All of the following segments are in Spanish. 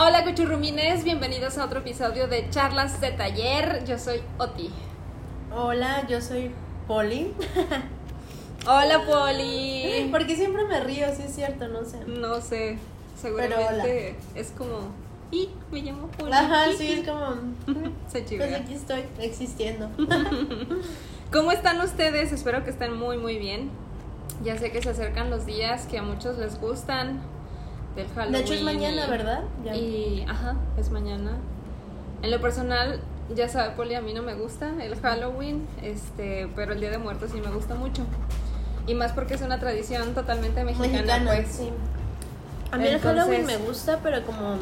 Hola cuchurrumines, bienvenidos a otro episodio de Charlas de Taller. Yo soy Oti. Hola, yo soy Poli. Hola Poli. Porque siempre me río, sí es cierto, no sé. No sé, seguramente es como... Y me llamo Poli. Ajá, sí, es como... Se Pues aquí estoy existiendo. ¿Cómo están ustedes? Espero que estén muy muy bien. Ya sé que se acercan los días que a muchos les gustan del Halloween. De hecho es mañana, y- ¿verdad? Ya. Y, ajá, es mañana. En lo personal, ya sabe, Poli, a mí no me gusta el Halloween, este, pero el Día de Muertos sí me gusta mucho. Y más porque es una tradición totalmente mexicana, Mexicana, pues. sí. A mí el Halloween me gusta, pero como...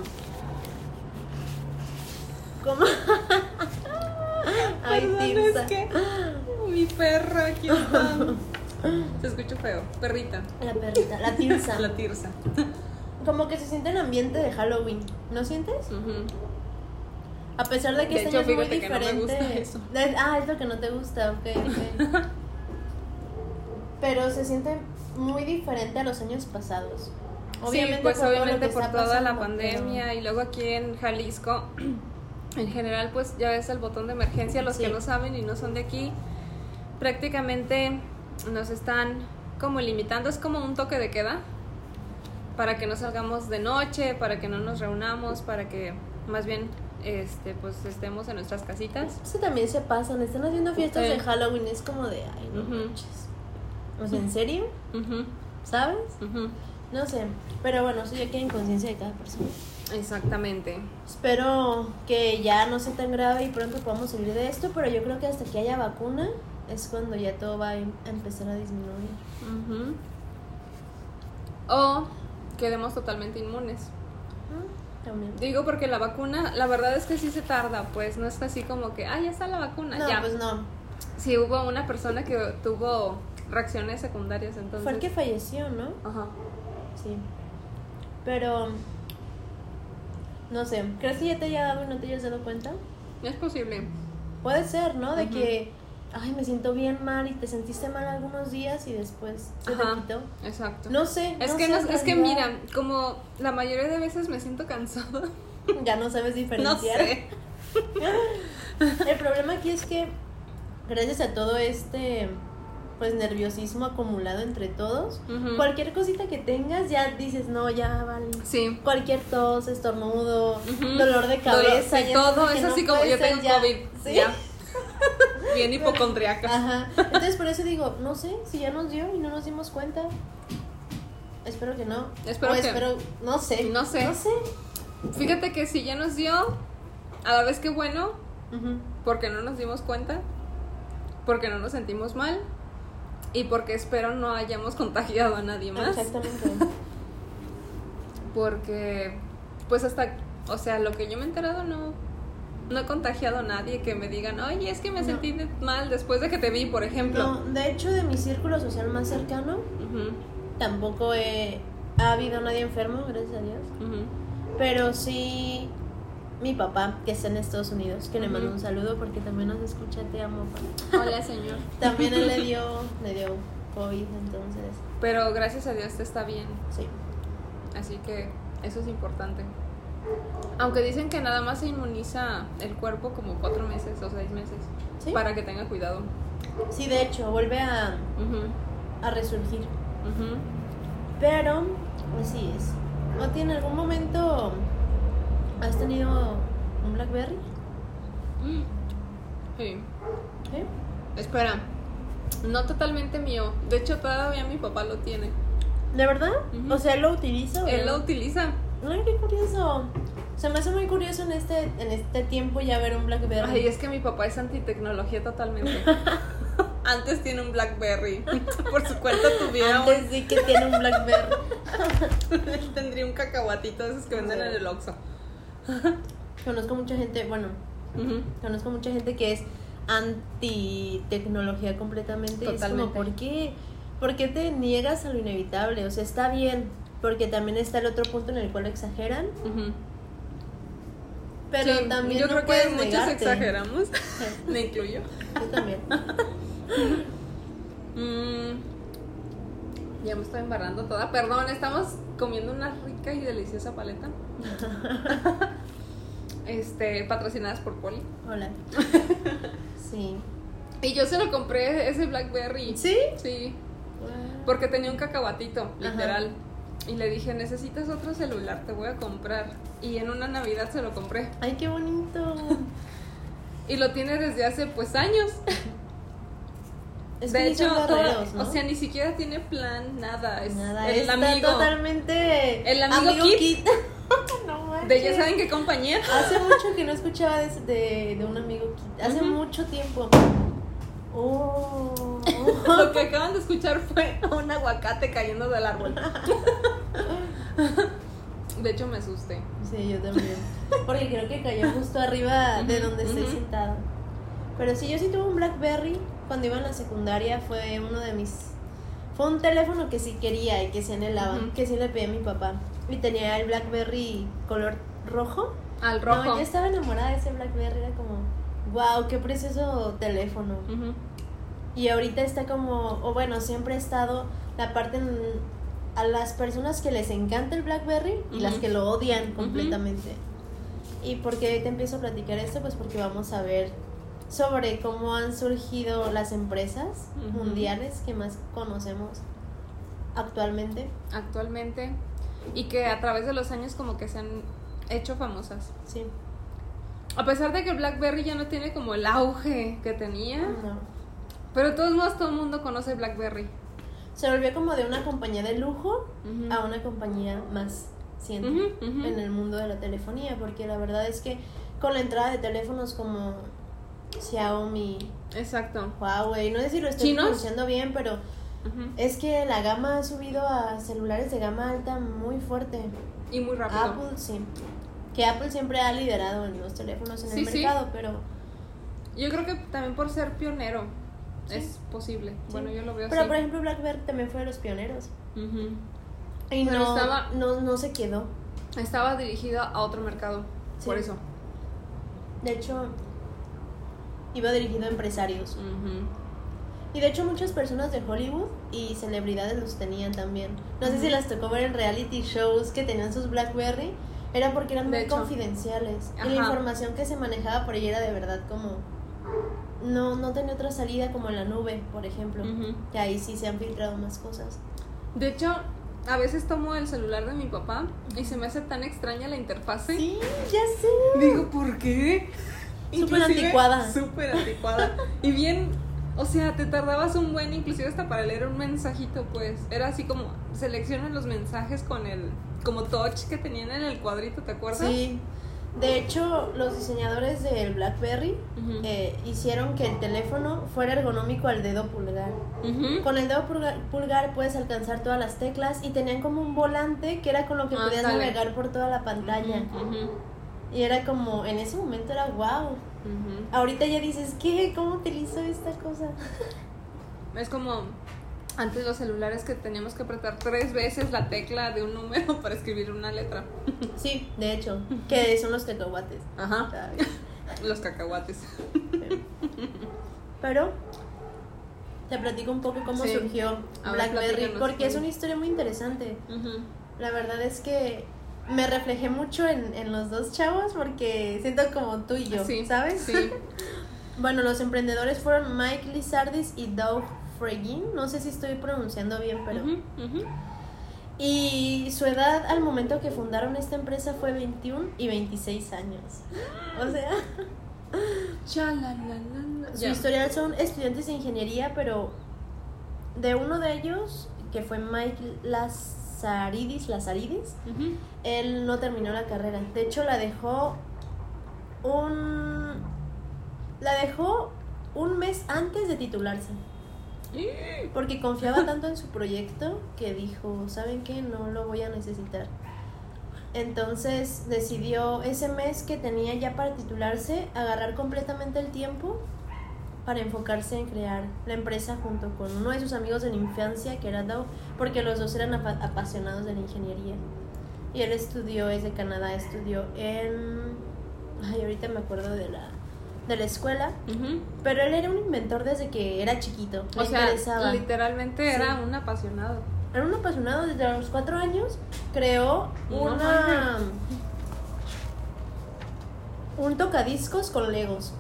Como... Ay, Perdón, es que mi perra aquí está. Se escucha feo. Perrita. La perrita, la Tirsa. La tirsa. Como que se siente el ambiente de Halloween, ¿no sientes? A pesar de que De este hecho, año es muy que no me diferente. gusta eso. Ah, es lo que no te gusta, ok, ok. Pero se siente muy diferente a los años pasados. sí, pues por obviamente por toda la pandemia y luego aquí en Jalisco, en general, pues ya ves el botón de emergencia. Los que no saben y no son de aquí, prácticamente nos están como limitando. Es como un toque de queda para que no salgamos de noche, para que no nos reunamos, para que más bien este pues estemos en nuestras casitas. Eso también se pasan, están haciendo fiestas de Halloween, es como de, ay, no manches. O sea, ¿en serio? ¿Sabes? No sé, pero bueno, eso ya queda en conciencia de cada persona. Exactamente. Espero que ya no sea tan grave y pronto podamos salir de esto, pero yo creo que hasta que haya vacuna es cuando ya todo va a em- empezar a disminuir. O quedemos totalmente inmunes. Mm, También. Digo porque la vacuna, la verdad es que sí se tarda, pues no es así como que, ah, ya está la vacuna, No, ya. pues no. Sí hubo una persona que tuvo reacciones secundarias, entonces. Fue el que falleció, ¿no? Ajá. Sí. Pero. No sé, ¿crees que ya te haya dado y no te hayas dado cuenta? Es posible. Puede ser, ¿no? De que, ay, me siento bien mal y te sentiste mal algunos días y después se Ajá. te quitó. Exacto. No sé. es no que sé, no- es que mira, como la mayoría de veces me siento cansada. Ya no sabes No diferenciar. sé. El problema aquí es que, gracias a todo este pues nerviosismo acumulado entre todos, cualquier cosita que tengas ya dices, no, ya vale. Sí. Cualquier tos, estornudo, dolor de cabeza, Dolor- ya todo es no así como yo tengo ya. COVID. Sí. Ya. Bien hipocondriaca. Ajá. Entonces por eso digo, no sé, si ya nos dio y no nos dimos cuenta. Espero que no. Espero o que- espero, no sé. No sé. No sé. Fíjate que si ya nos dio, a la vez que bueno, porque no nos dimos cuenta, porque no nos sentimos mal y porque espero no hayamos contagiado a nadie más. Exactamente. Porque, pues hasta, o sea, lo que yo me he enterado no, no he contagiado a nadie que me digan, oye, es que me No. sentí mal después de que te vi, por ejemplo. No, de hecho, de mi círculo social más cercano, tampoco he, ha habido nadie enfermo, gracias a Dios. Pero sí, mi papá, que está en Estados Unidos, que le mando un saludo porque también nos escucha, te amo, papá. Hola, señor. También él le dio, le dio COVID, entonces, Pero gracias a Dios te está bien. sí. Así que eso es importante. Aunque dicen que nada más se inmuniza el cuerpo como cuatro meses o seis meses ¿Sí? para que tenga cuidado. Sí, de hecho, vuelve a, a resurgir. Pero, así es. ¿No tiene algún momento has tenido un Blackberry? Sí. ¿Sí? Espera, no totalmente mío. De hecho, todavía mi papá lo tiene. ¿De verdad? O sea, ¿él lo utiliza? o Él lo utiliza. Ay, qué curioso. Se me hace muy curioso en este, en este tiempo ya ver un Blackberry. Ay, es que mi papá es antitecnología totalmente. Antes tiene un Blackberry. Por su cuenta tuviera un- Antes sí que tiene un Blackberry. Él tendría un cacahuatito de esos que venden en el Oxxo. Conozco mucha gente, bueno, Ujú. conozco mucha gente que es anti tecnología completamente. y Es como, Totalmente. ¿por qué? ¿Por qué te niegas a lo inevitable? O sea, está bien, porque también está el otro punto en el cual exageran, pero Sí, también yo no creo que muchos negarte. exageramos. Sí, Me incluyo. Yo también. Mm, Ya me estoy embarrando toda. Perdón, estamos comiendo una rica y deliciosa paleta. este, patrocinadas por Poli. Hola. Sí. Y yo se lo compré ese Blackberry. ¿Sí? Sí. Porque tenía un cacahuatito, literal. Y le dije, necesitas otro celular, te voy a comprar. Y en una Navidad se lo compré. Ay, qué bonito. Y lo tiene desde hace pues años. Es de hecho, ¿no? o sea, ni siquiera tiene plan, nada. Es Nada, el está amigo. totalmente El amigo Kit. no manches. De ya saben qué compañía. Hace mucho que no escuchaba de, de, de un amigo Kit. Hace mucho tiempo. Oh. Lo que acaban de escuchar fue un aguacate cayendo del árbol. De hecho, me asusté. Sí, yo también. Porque creo que cayó justo arriba de donde estoy ujú. sentada. Pero sí, yo sí tuve un Blackberry cuando iba en la secundaria. Fue uno de mis. Fue un teléfono que sí quería y que sí anhelaba. Que sí le pedí a mi papá. Y tenía el Blackberry color rojo. Al rojo. No, yo estaba enamorada de ese Blackberry. Era como, wow, qué precioso teléfono. Ujú. Y ahorita está como, o bueno, siempre ha estado la parte en- a las personas que les encanta el BlackBerry y las que lo odian completamente. ¿Y por qué te empiezo a platicar esto? Pues porque vamos a ver sobre cómo han surgido las empresas mundiales que más conocemos actualmente. Actualmente. Y que a través de los años como que se han hecho famosas. Sí. A pesar de que el BlackBerry ya no tiene como el auge que tenía. No. Pero de todos modos todo el mundo conoce BlackBerry. Se volvió como de una compañía de lujo Ujú. a una compañía más ciente Ujú, ujú. en el mundo de la telefonía, porque la verdad es que con la entrada de teléfonos como Xiaomi, Exacto. Huawei, no sé si lo estoy pronunciando bien, pero es que la gama ha subido a celulares de gama alta muy fuerte. Y muy rápido. Apple sí. Que Apple siempre ha liderado en los teléfonos en Sí, el sí. mercado, pero Yo creo que también por ser pionero Sí. es posible. Sí. Bueno, yo lo veo pero así. por ejemplo BlackBerry también fue de los pioneros. Ujú. Y Pero no, estaba- no, no se quedó. Estaba dirigida a otro mercado. Sí. Por eso. De hecho, iba dirigido a empresarios. Ujú. Y de hecho muchas personas de Hollywood y celebridades los tenían también. No sé si las tocó ver en reality shows que tenían sus BlackBerry. Era porque eran De muy hecho. confidenciales. Y Ajá. la información que se manejaba por ahí era de verdad como... No, no tenía otra salida como en la nube, por ejemplo. Ujú. Que ahí sí se han filtrado más cosas. De hecho, a veces tomo el celular de mi papá y se me hace tan extraña la interfase. Sí, ya sé. Digo, ¿por qué? Súper anticuada. Súper anticuada. y bien, o sea, te tardabas un buen, inclusive hasta para leer un mensajito, pues. Era así como, seleccionas los mensajes con el, como touch que tenían en el cuadrito, ¿te acuerdas? Sí. De hecho, los diseñadores del BlackBerry eh, hicieron que el teléfono fuera ergonómico al dedo pulgar. Con el dedo pulgar, pulgar puedes alcanzar todas las teclas y tenían como un volante que era con lo que podías navegar por toda la pantalla. Y era como, en ese momento era wow. Ahorita ya dices, ¿qué? ¿Cómo utilizo esta cosa? Es como antes los celulares que teníamos que apretar tres veces la tecla de un número para escribir una letra. Sí, de hecho, que son los cacahuates. Ajá. ¿sabes? Los cacahuates. Pero te platico un poco cómo Sí. surgió BlackBerry, porque es una historia muy interesante. La verdad es que me reflejé mucho en, en los dos chavos porque siento como tú y yo, Sí, ¿sabes? Sí. Bueno, los emprendedores fueron Mike Lizardis y Doug Fregin. No sé si estoy pronunciando bien, pero. Y su edad al momento que fundaron esta empresa fue 21 y 26 años. O sea, su historial son estudiantes de ingeniería, pero de uno de ellos, que fue Mike Lazaridis, Lazaridis, él no terminó la carrera. De hecho, la dejó un. La dejó un mes antes de titularse. Porque confiaba tanto en su proyecto que dijo, ¿saben qué? No lo voy a necesitar. Entonces decidió ese mes que tenía ya para titularse, agarrar completamente el tiempo para enfocarse en crear la empresa junto con uno de sus amigos de infancia, que era Doug, porque los dos eran apa- apasionados de la ingeniería. Y él estudió, es de Canadá, estudió en... Ay, ahorita me acuerdo de la, de la escuela, pero él era un inventor desde que era chiquito. O sea, interesaba. literalmente Sí. era un apasionado. era un apasionado desde los cuatro años. Creó No una. Un tocadiscos con Legos.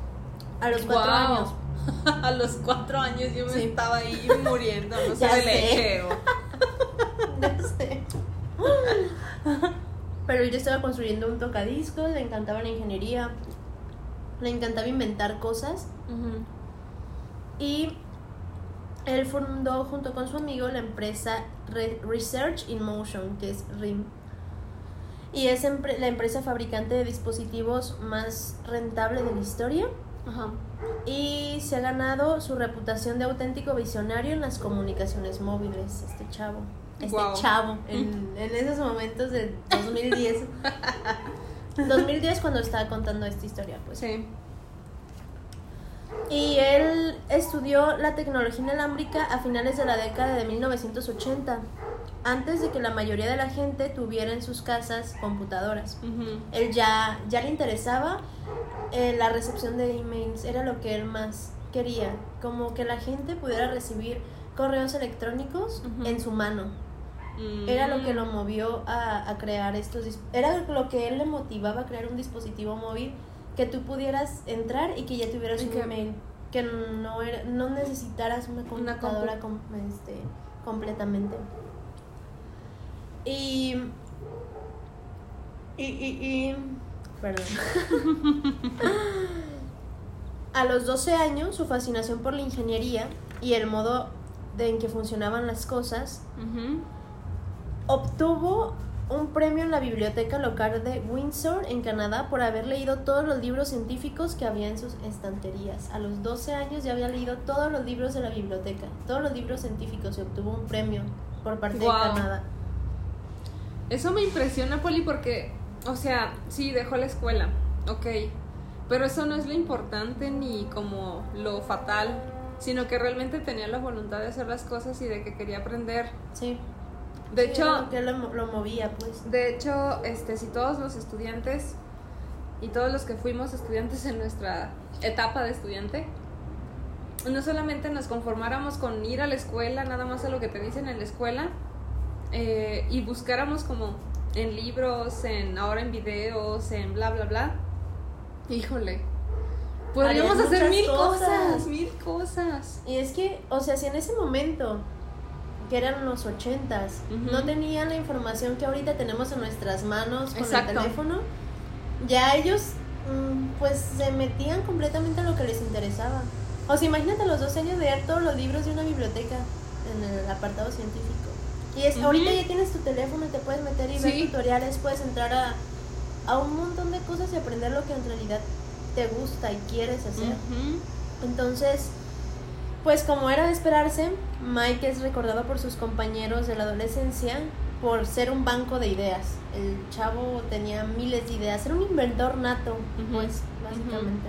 A los cuatro años. A los cuatro años yo me Sí. estaba ahí muriendo, no sé de sé. leche. o- Ya sé. Pero yo estaba construyendo un tocadiscos, le encantaba la ingeniería, le encantaba inventar cosas. Y él fundó junto con su amigo la empresa Re- Research in Motion, que es RIM. Y es la empresa fabricante de dispositivos más rentable de la historia. Ajá. Y se ha ganado su reputación de auténtico visionario en las comunicaciones móviles, este chavo. Este chavo, en, en esos momentos de 2010. 2010 cuando estaba contando esta historia, pues. Sí. Y él estudió la tecnología inalámbrica a finales de la década de 1980, antes de que la mayoría de la gente tuviera en sus casas computadoras. Ujú. Él ya, ya le interesaba eh, la recepción de emails, era lo que él más quería, como que la gente pudiera recibir correos electrónicos en su mano. Mm. Era lo que lo movió a, a crear estos... Era lo que él le motivaba a crear un dispositivo móvil que tú pudieras entrar y que ya tuvieras Y un que- email. Que no, era, no necesitaras una Una computadora com- este, completamente. Y... Y... y, y perdón. a los 12 años, su fascinación por la ingeniería y el modo de en que funcionaban las cosas. Obtuvo un premio en la biblioteca local de Windsor, en Canadá, por haber leído todos los libros científicos que había en sus estanterías. A los 12 años ya había leído todos los libros de la biblioteca, todos los libros científicos, y obtuvo un premio por parte de Canadá. Eso me impresiona, Poli, porque, o sea, sí, dejó la escuela, ok, pero eso no es lo importante ni como lo fatal, sino que realmente tenía la voluntad de hacer las cosas y de que quería aprender. Sí. De Sí, hecho, lo que lo, mo- lo movía, pues. de hecho, este, si todos los estudiantes y todos los que fuimos estudiantes en nuestra etapa de estudiante, no solamente nos conformáramos con ir a la escuela, nada más a lo que te dicen en la escuela, eh, y buscáramos como en libros, en ahora en videos, en bla, bla, bla, híjole, podríamos hacer mil cosas. cosas, mil cosas. Y es que, o sea, si en ese momento, que eran los ochentas, Ujú. no tenían la información que ahorita tenemos en nuestras manos con Exacto. el teléfono, ya ellos mm, pues se metían completamente en lo que les interesaba. O sea, imagínate a los 12 años leer todos los libros de una biblioteca en el apartado científico. Y es, Ujú. ahorita ya tienes tu teléfono y te puedes meter y ver Sí. tutoriales, puedes entrar a, a un montón de cosas y aprender lo que en realidad te gusta y quieres hacer. Ujú. Entonces, pues como era de esperarse, Mike es recordado por sus compañeros de la adolescencia por ser un banco de ideas. El chavo tenía miles de ideas, era un inventor nato, pues, básicamente.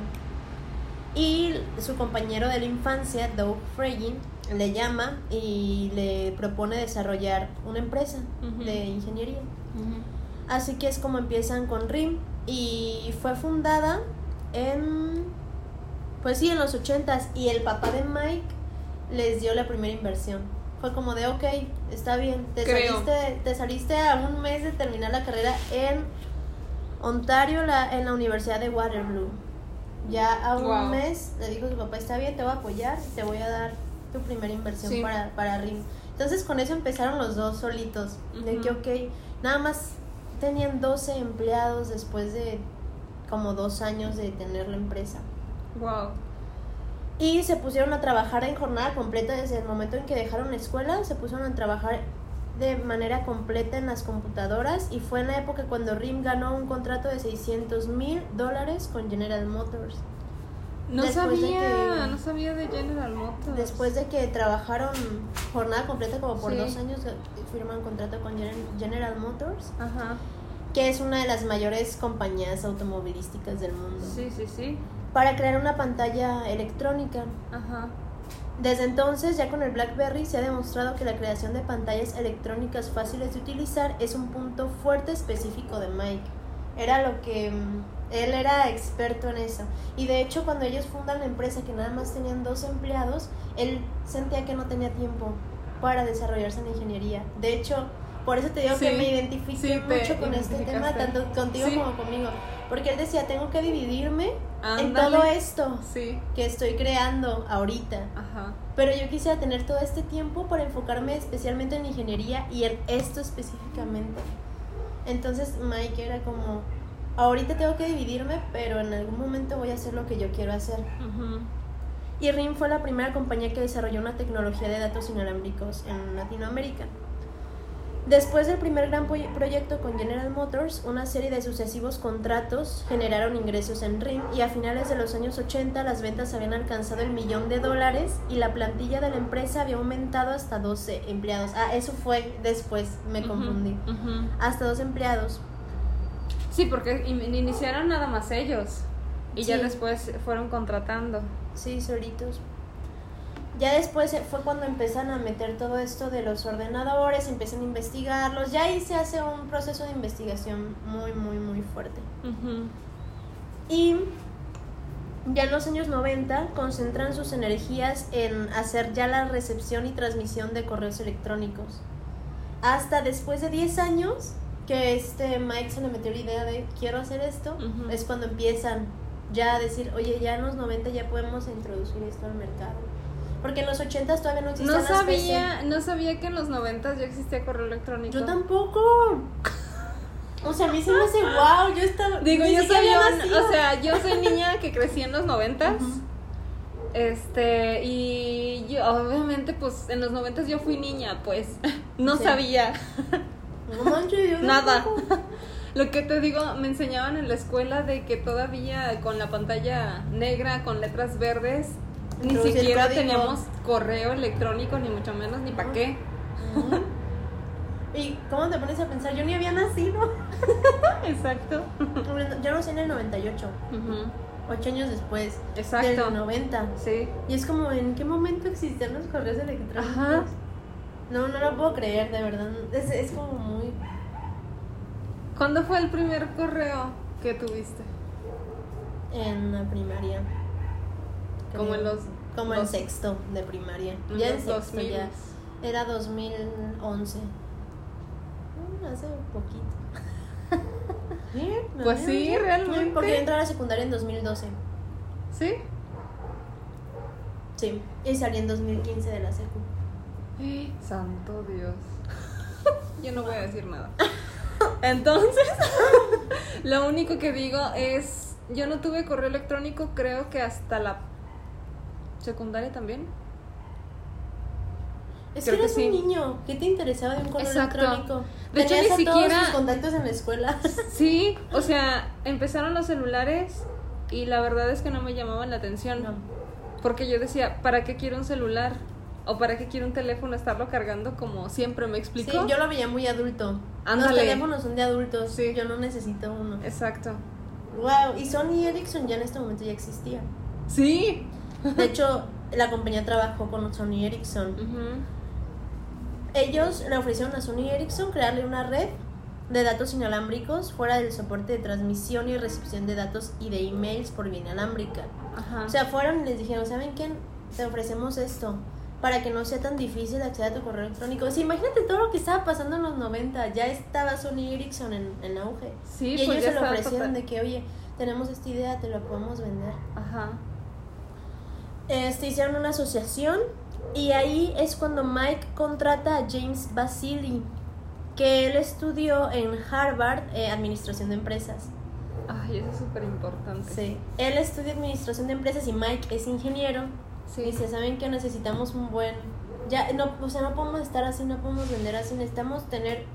Y su compañero de la infancia, Doug Freyin, le llama y le propone desarrollar una empresa de ingeniería. Así que es como empiezan con RIM y fue fundada en pues sí, en los ochentas y el papá de Mike les dio la primera inversión. Fue como de, ok, está bien, te Creo. saliste, te saliste a un mes de terminar la carrera en Ontario, la, en la Universidad de Waterloo. Ya a un Wow. mes le dijo su papá, está bien, te voy a apoyar, te voy a dar tu primera inversión Sí. para, para RIM. Entonces con eso empezaron los dos solitos, de que, ok, nada más tenían 12 empleados después de como dos años de tener la empresa. Wow. Y se pusieron a trabajar en jornada completa desde el momento en que dejaron la escuela, se pusieron a trabajar de manera completa en las computadoras y fue en la época cuando RIM ganó un contrato de 600 mil dólares con General Motors. No Después de sabía, que- no sabía de General Motors. Después de que trabajaron jornada completa como por Sí. dos años, eh, firman contrato con Gen- General Motors, Ajá. que es una de las mayores compañías automovilísticas del mundo, Sí, sí, sí. Para crear una pantalla electrónica. Ajá. Desde entonces, ya con el BlackBerry, se ha demostrado que la creación de pantallas electrónicas fáciles de utilizar es un punto fuerte específico de Mike. Era lo que mm, él era experto en eso. Y de hecho, cuando ellos fundan la empresa, que nada más tenían dos empleados, él sentía que no tenía tiempo para desarrollarse en ingeniería. De hecho, por eso te digo que me identifiqué sí, mucho con este tema, tanto contigo Sí. como conmigo. Porque él decía, tengo que dividirme en todo esto que estoy creando ahorita. ajá. Pero yo quisiera tener todo este tiempo para enfocarme especialmente en ingeniería y en esto específicamente. Entonces Mike era como, ahorita tengo que dividirme, pero en algún momento voy a hacer lo que yo quiero hacer. Y RIM fue la primera compañía que desarrolló una tecnología de datos inalámbricos en Latinoamérica. Después del primer gran proye- proyecto con General Motors, una serie de sucesivos contratos generaron ingresos en RIM y a finales de los años 80 las ventas habían alcanzado el millón de dólares y la plantilla de la empresa había aumentado hasta 12 empleados. Ah, eso fue después, me confundí. Hasta 12 empleados. Sí, porque in- iniciaron nada más ellos. Y ya después fueron contratando. Sí, solitos. Ya después eh, fue cuando empiezan a meter todo esto de los ordenadores, empiezan a investigarlos, ya ahí se hace un proceso de investigación muy, muy, muy fuerte. Y ya en los años 90 concentran sus energías en hacer ya la recepción y transmisión de correos electrónicos. Hasta después de 10 años que este Mike se le metió la idea de quiero hacer esto, es cuando empiezan ya a decir, oye, ya en los 90 ya podemos introducir esto al mercado. Porque en los 80 todavía no existían No las sabía, no sabía que en los 90 ya existía correo electrónico. Yo tampoco. O sea, a mí se me hace wow, yo estaba... Digo, yo soy un- o sea, yo soy niña que crecí en los 90 Ujú. Este, y yo obviamente pues en los 90 yo fui niña, pues no Sí. sabía No manches, yo nada. tampoco. Lo que te digo, me enseñaban en la escuela de que todavía con la pantalla negra con letras verdes ni siquiera teníamos correo electrónico ni mucho menos ni para qué. ¿Y cómo te pones a pensar? Yo ni había nacido. Exacto. Yo nací en el 98, Ujú. ocho años después Exacto. del 90. Sí. Y es como, ¿en qué momento existían los correos electrónicos? Ajá. No, no lo puedo creer, de verdad. Es, es como muy... ¿Cuándo fue el primer correo que tuviste? En la primaria. Como en los Como en sexto de primaria. en ya en sexto 2000. ya. Era 2011. Mm, Hace poquito. Pues sí, realmente. Porque yo entré a la secundaria en 2012. ¿Sí? Sí. Y salí en 2015 de la secu. Santo Dios. Yo no voy a decir nada. Entonces, lo único que digo es, yo no tuve correo electrónico creo que hasta la secundaria también. Es Creo que eres que sí. un niño. ¿Qué te interesaba de un correo Exacto. electrónico? De hecho, ni a todos siquiera- tus contactos en la escuela. Sí, o sea, empezaron los celulares y la verdad es que no me llamaban la atención. No. Porque yo decía, ¿para qué quiero un celular? ¿O para qué quiero un teléfono estarlo cargando como siempre me Sí, explico? yo lo veía muy adulto. Los Ándale. teléfonos son de adultos. Sí. Yo no necesito uno. Exacto. Wow. Y Sony Ericsson ya en este momento ya existía. Sí. De hecho, la compañía trabajó con Sony Ericsson. Ellos le ofrecieron a Sony Ericsson crearle una red de datos inalámbricos fuera del soporte de transmisión y recepción de datos y de emails por vía inalámbrica. Ajá. O sea, fueron y les dijeron, ¿saben qué? Te ofrecemos esto para que no sea tan difícil acceder a tu correo electrónico. O sea, imagínate todo lo que estaba pasando en los 90. Ya estaba Sony Ericsson en, en auge. Sí, y pues ellos se lo ofrecieron total- de que, oye, tenemos esta idea, te la podemos vender. Ajá. Este, hicieron una asociación y ahí es cuando Mike contrata a James Basili, que él estudió en Harvard eh, Administración de Empresas. Ay, eso es súper importante. Sí. Él estudia Administración de Empresas y Mike es ingeniero. Sí. Dice, ¿saben que necesitamos un buen... Ya, no, o sea, no podemos estar así, no podemos vender así, necesitamos tener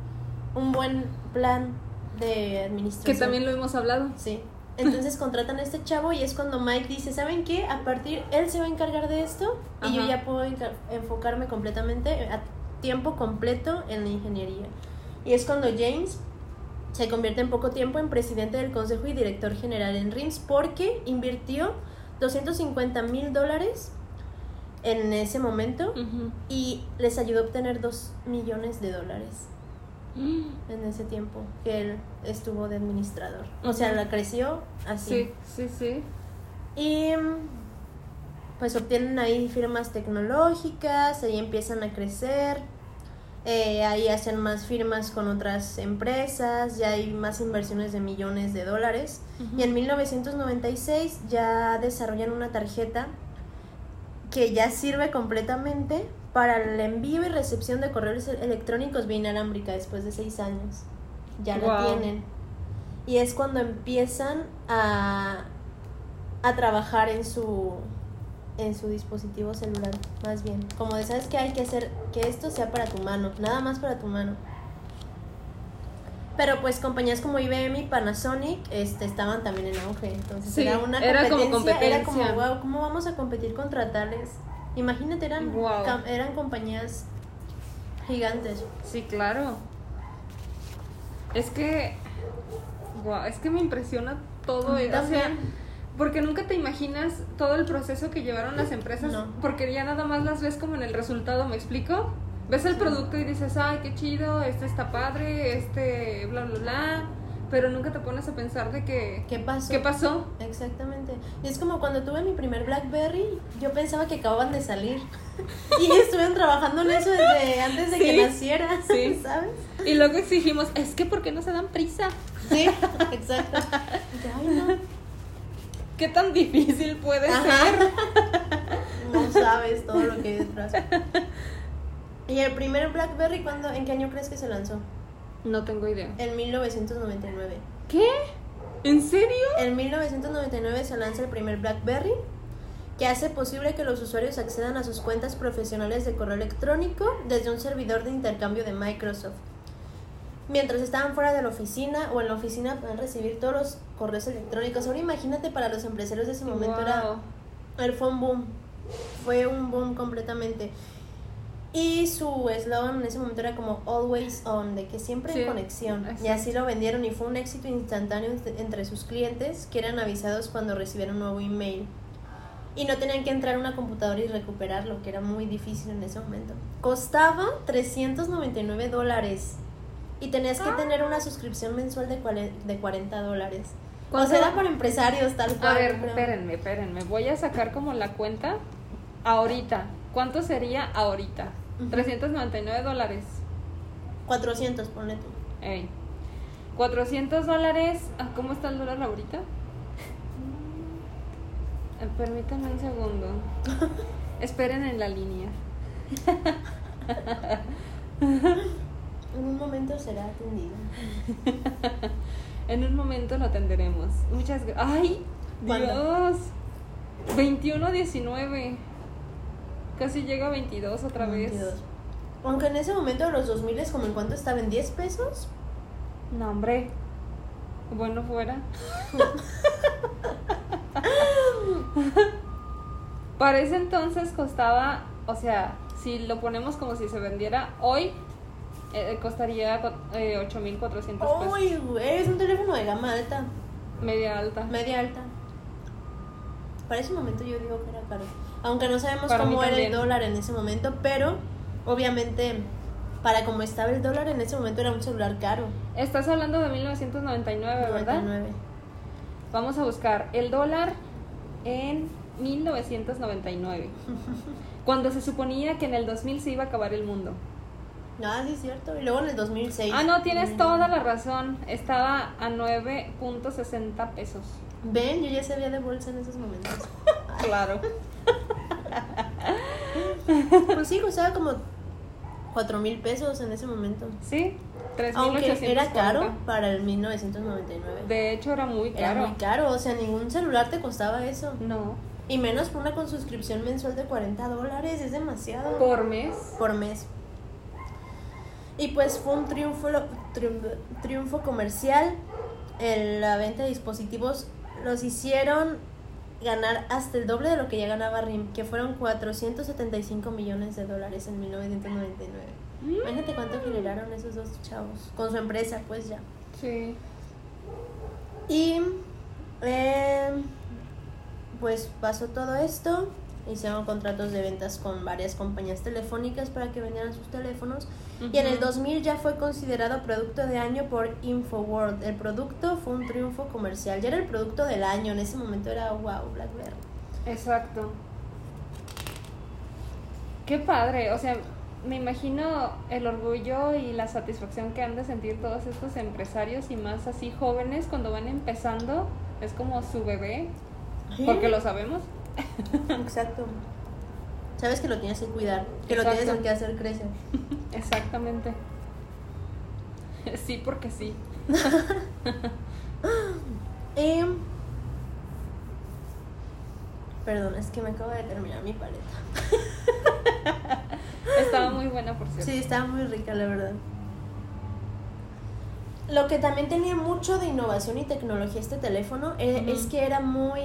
un buen plan de administración. Que también lo hemos hablado. Sí. Entonces contratan a este chavo y es cuando Mike dice, ¿saben qué? A partir, él se va a encargar de esto y yo ya puedo enfocarme completamente, a tiempo completo en la ingeniería. Y es cuando James se convierte en poco tiempo en presidente del consejo y director general en RIMS porque invirtió 250 mil dólares en ese momento y les ayudó a obtener 2 millones de dólares en ese tiempo que él estuvo de administrador. O sea, la creció así. Sí, sí, sí. Y pues obtienen ahí firmas tecnológicas, ahí empiezan a crecer, eh, ahí hacen más firmas con otras empresas, ya hay más inversiones de millones de dólares. Y en 1996 ya desarrollan una tarjeta que ya sirve completamente para el envío y recepción de correos electrónicos vía inalámbrica después de seis años. Ya la tienen. Y es cuando empiezan a, a trabajar en su en su dispositivo celular, más bien. Como de, ¿sabes que hay que hacer? Que esto sea para tu mano, nada más para tu mano. Pero pues compañías como IBM y Panasonic este, estaban también en auge. Entonces era una competencia, era como competencia. Era como, wow, ¿cómo vamos a competir contra tales? Imagínate, eran, eran compañías gigantes. Sí, claro. Es que, wow, es que me impresiona todo. eso. Porque nunca te imaginas todo el proceso que llevaron las empresas, porque ya nada más las ves como en el resultado, ¿me explico? Ves el producto y dices, ay, qué chido, este está padre, este, bla, bla, bla, pero nunca te pones a pensar de que... ¿Qué pasó? ¿Qué pasó? Exactamente. Y es como cuando tuve mi primer BlackBerry, yo pensaba que acababan de salir. y estuvieron trabajando en eso desde antes de que naciera, sí. ¿sabes? Y luego exigimos, es que ¿por qué no se dan prisa? Sí, exacto. Ay, no. ¿Qué tan difícil puede ser? No sabes todo lo que hay detrás. ¿Y el primer BlackBerry cuándo, en qué año crees que se lanzó? No tengo idea. En 1999. ¿Qué? ¿En serio? En 1999 se lanza el primer BlackBerry que hace posible que los usuarios accedan a sus cuentas profesionales de correo electrónico desde un servidor de intercambio de Microsoft mientras estaban fuera de la oficina o en la oficina pueden recibir todos los correos electrónicos. Ahora imagínate para los empresarios de ese momento era el fue un boom, fue un boom completamente. Y su eslogan en ese momento era como always on, de que siempre en conexión. Y así lo vendieron y fue un éxito instantáneo entre sus clientes que eran avisados cuando recibieron un nuevo email. Y no tenían que entrar a una computadora y recuperarlo, que era muy difícil en ese momento. Costaba 399 dólares y tenías que tener una suscripción mensual de, de 40 dólares. O sea, era para empresarios, tal cual. A ver, espérenme, espérenme. Voy a sacar como la cuenta ahorita. ¿Cuánto sería ahorita? 399 dólares. 400, ponle tú. Ey. 400 dólares. Ah, ¿Cómo está el dólar ahorita? Eh, permítanme un segundo. Esperen en la línea. En un momento será atendido. en un momento lo atenderemos. Muchas gracias. ¡Ay! ¡Dios! 21-19. Casi llega a 22 otra vez. Aunque en ese momento de los 2000 es como en cuánto estaba en 10 pesos. No, hombre. Bueno, fuera. Para ese entonces costaba, o sea, si lo ponemos como si se vendiera hoy, eh, costaría eh, 8.400 pesos. Uy, güey, es un teléfono de gama alta. Media alta. Media alta. Para ese momento yo digo que era caro. Aunque no sabemos cómo era el dólar en ese momento, pero obviamente para como estaba el dólar en ese momento era un celular caro. Estás hablando de 1999, ¿verdad? 99. Vamos a buscar el dólar en 1999. cuando se suponía que en el 2000 se iba a acabar el mundo. Ah, sí, es cierto. Y luego en el 2006. Ah, no, tienes toda la razón. Estaba a 9.60 pesos. Ven, yo ya sabía de bolsa en esos momentos. claro. Pues sí, costaba como 4 mil pesos en ese momento. Sí, Aunque era caro para el 1999. De hecho, era muy caro. Era muy caro, o sea, ningún celular te costaba eso. No. Y menos por una con suscripción mensual de 40 dólares, es demasiado. ¿Por mes? Por mes. Y pues fue un triunfo, triunfo, comercial. En la venta de dispositivos los hicieron ganar hasta el doble de lo que ya ganaba RIM, que fueron 475 millones de dólares en 1999. Mm. Imagínate cuánto generaron esos dos chavos con su empresa, pues ya. Sí. Y eh, pues pasó todo esto hicieron contratos de ventas con varias compañías telefónicas para que vendieran sus teléfonos y en el 2000 ya fue considerado producto de año por InfoWorld. El producto fue un triunfo comercial, ya era el producto del año, en ese momento era wow, BlackBerry. Exacto. Qué padre, o sea, me imagino el orgullo y la satisfacción que han de sentir todos estos empresarios y más así jóvenes cuando van empezando, es como su bebé, porque lo sabemos. Exacto. Sabes que lo tienes que cuidar, que lo tienes que hacer crecer. Exactamente. Sí, porque sí. Em, perdón, es que me acabo de terminar mi paleta. estaba muy buena, por cierto. Sí, estaba muy rica, la verdad. Lo que también tenía mucho de innovación y tecnología este teléfono eh, es que era muy...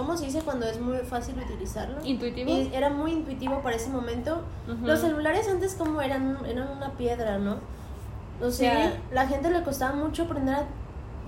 ¿Cómo se dice cuando es muy fácil utilizarlo? Intuitivo. era muy intuitivo para ese momento. Los celulares antes como eran, eran una piedra, ¿no? O sea, la gente le costaba mucho aprender a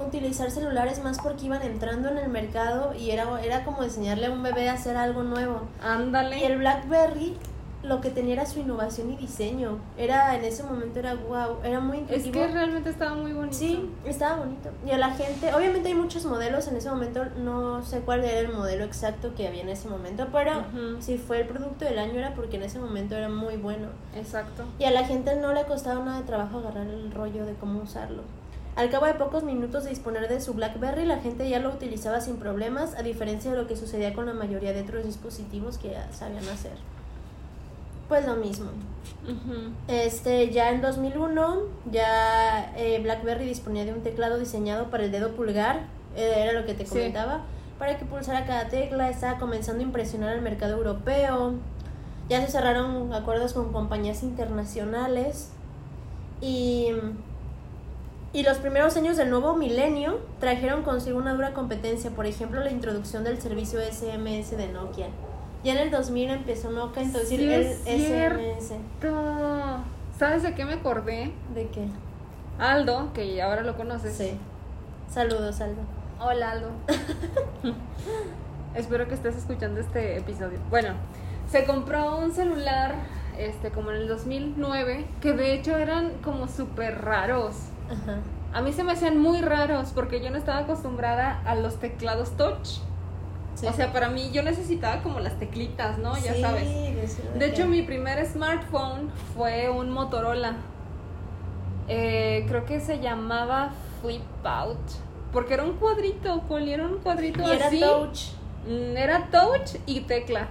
utilizar celulares más porque iban entrando en el mercado y era, era como enseñarle a un bebé a hacer algo nuevo. Ándale. Y el BlackBerry lo que tenía era su innovación y diseño. Era, en ese momento era wow, era muy intuitivo. Es que realmente estaba muy bonito. Sí, estaba bonito. Y a la gente, obviamente hay muchos modelos, en ese momento no sé cuál era el modelo exacto que había en ese momento, pero si fue el producto del año era porque en ese momento era muy bueno. Exacto. Y a la gente no le costaba nada de trabajo agarrar el rollo de cómo usarlo. Al cabo de pocos minutos de disponer de su BlackBerry, la gente ya lo utilizaba sin problemas, a diferencia de lo que sucedía con la mayoría de otros dispositivos que ya sabían hacer pues lo mismo. Este, ya en 2001, ya eh, BlackBerry disponía de un teclado diseñado para el dedo pulgar, eh, era lo que te comentaba, para que pulsara cada tecla, estaba comenzando a impresionar al mercado europeo, ya se cerraron acuerdos con compañías internacionales y, y los primeros años del nuevo milenio trajeron consigo una dura competencia, por ejemplo la introducción del servicio SMS de Nokia. Ya en el 2000 empezó Nokia a introducir el SMS. ¿Sabes de qué me acordé? ¿De qué? Aldo, que ahora lo conoces. Sí. Saludos, Aldo. Hola, Aldo. Espero que estés escuchando este episodio. Bueno, se compró un celular este como en el 2009 que de hecho eran como súper raros. Ajá. A mí se me hacían muy raros porque yo no estaba acostumbrada a los teclados touch. O sea, para mí yo necesitaba como las teclitas, ¿no? Ya sabes. De hecho, mi primer smartphone fue un Motorola. Eh, creo que se llamaba Flip Out. Porque era un cuadrito, Poli, era un cuadrito y así. Era touch. Mm, era touch y tecla.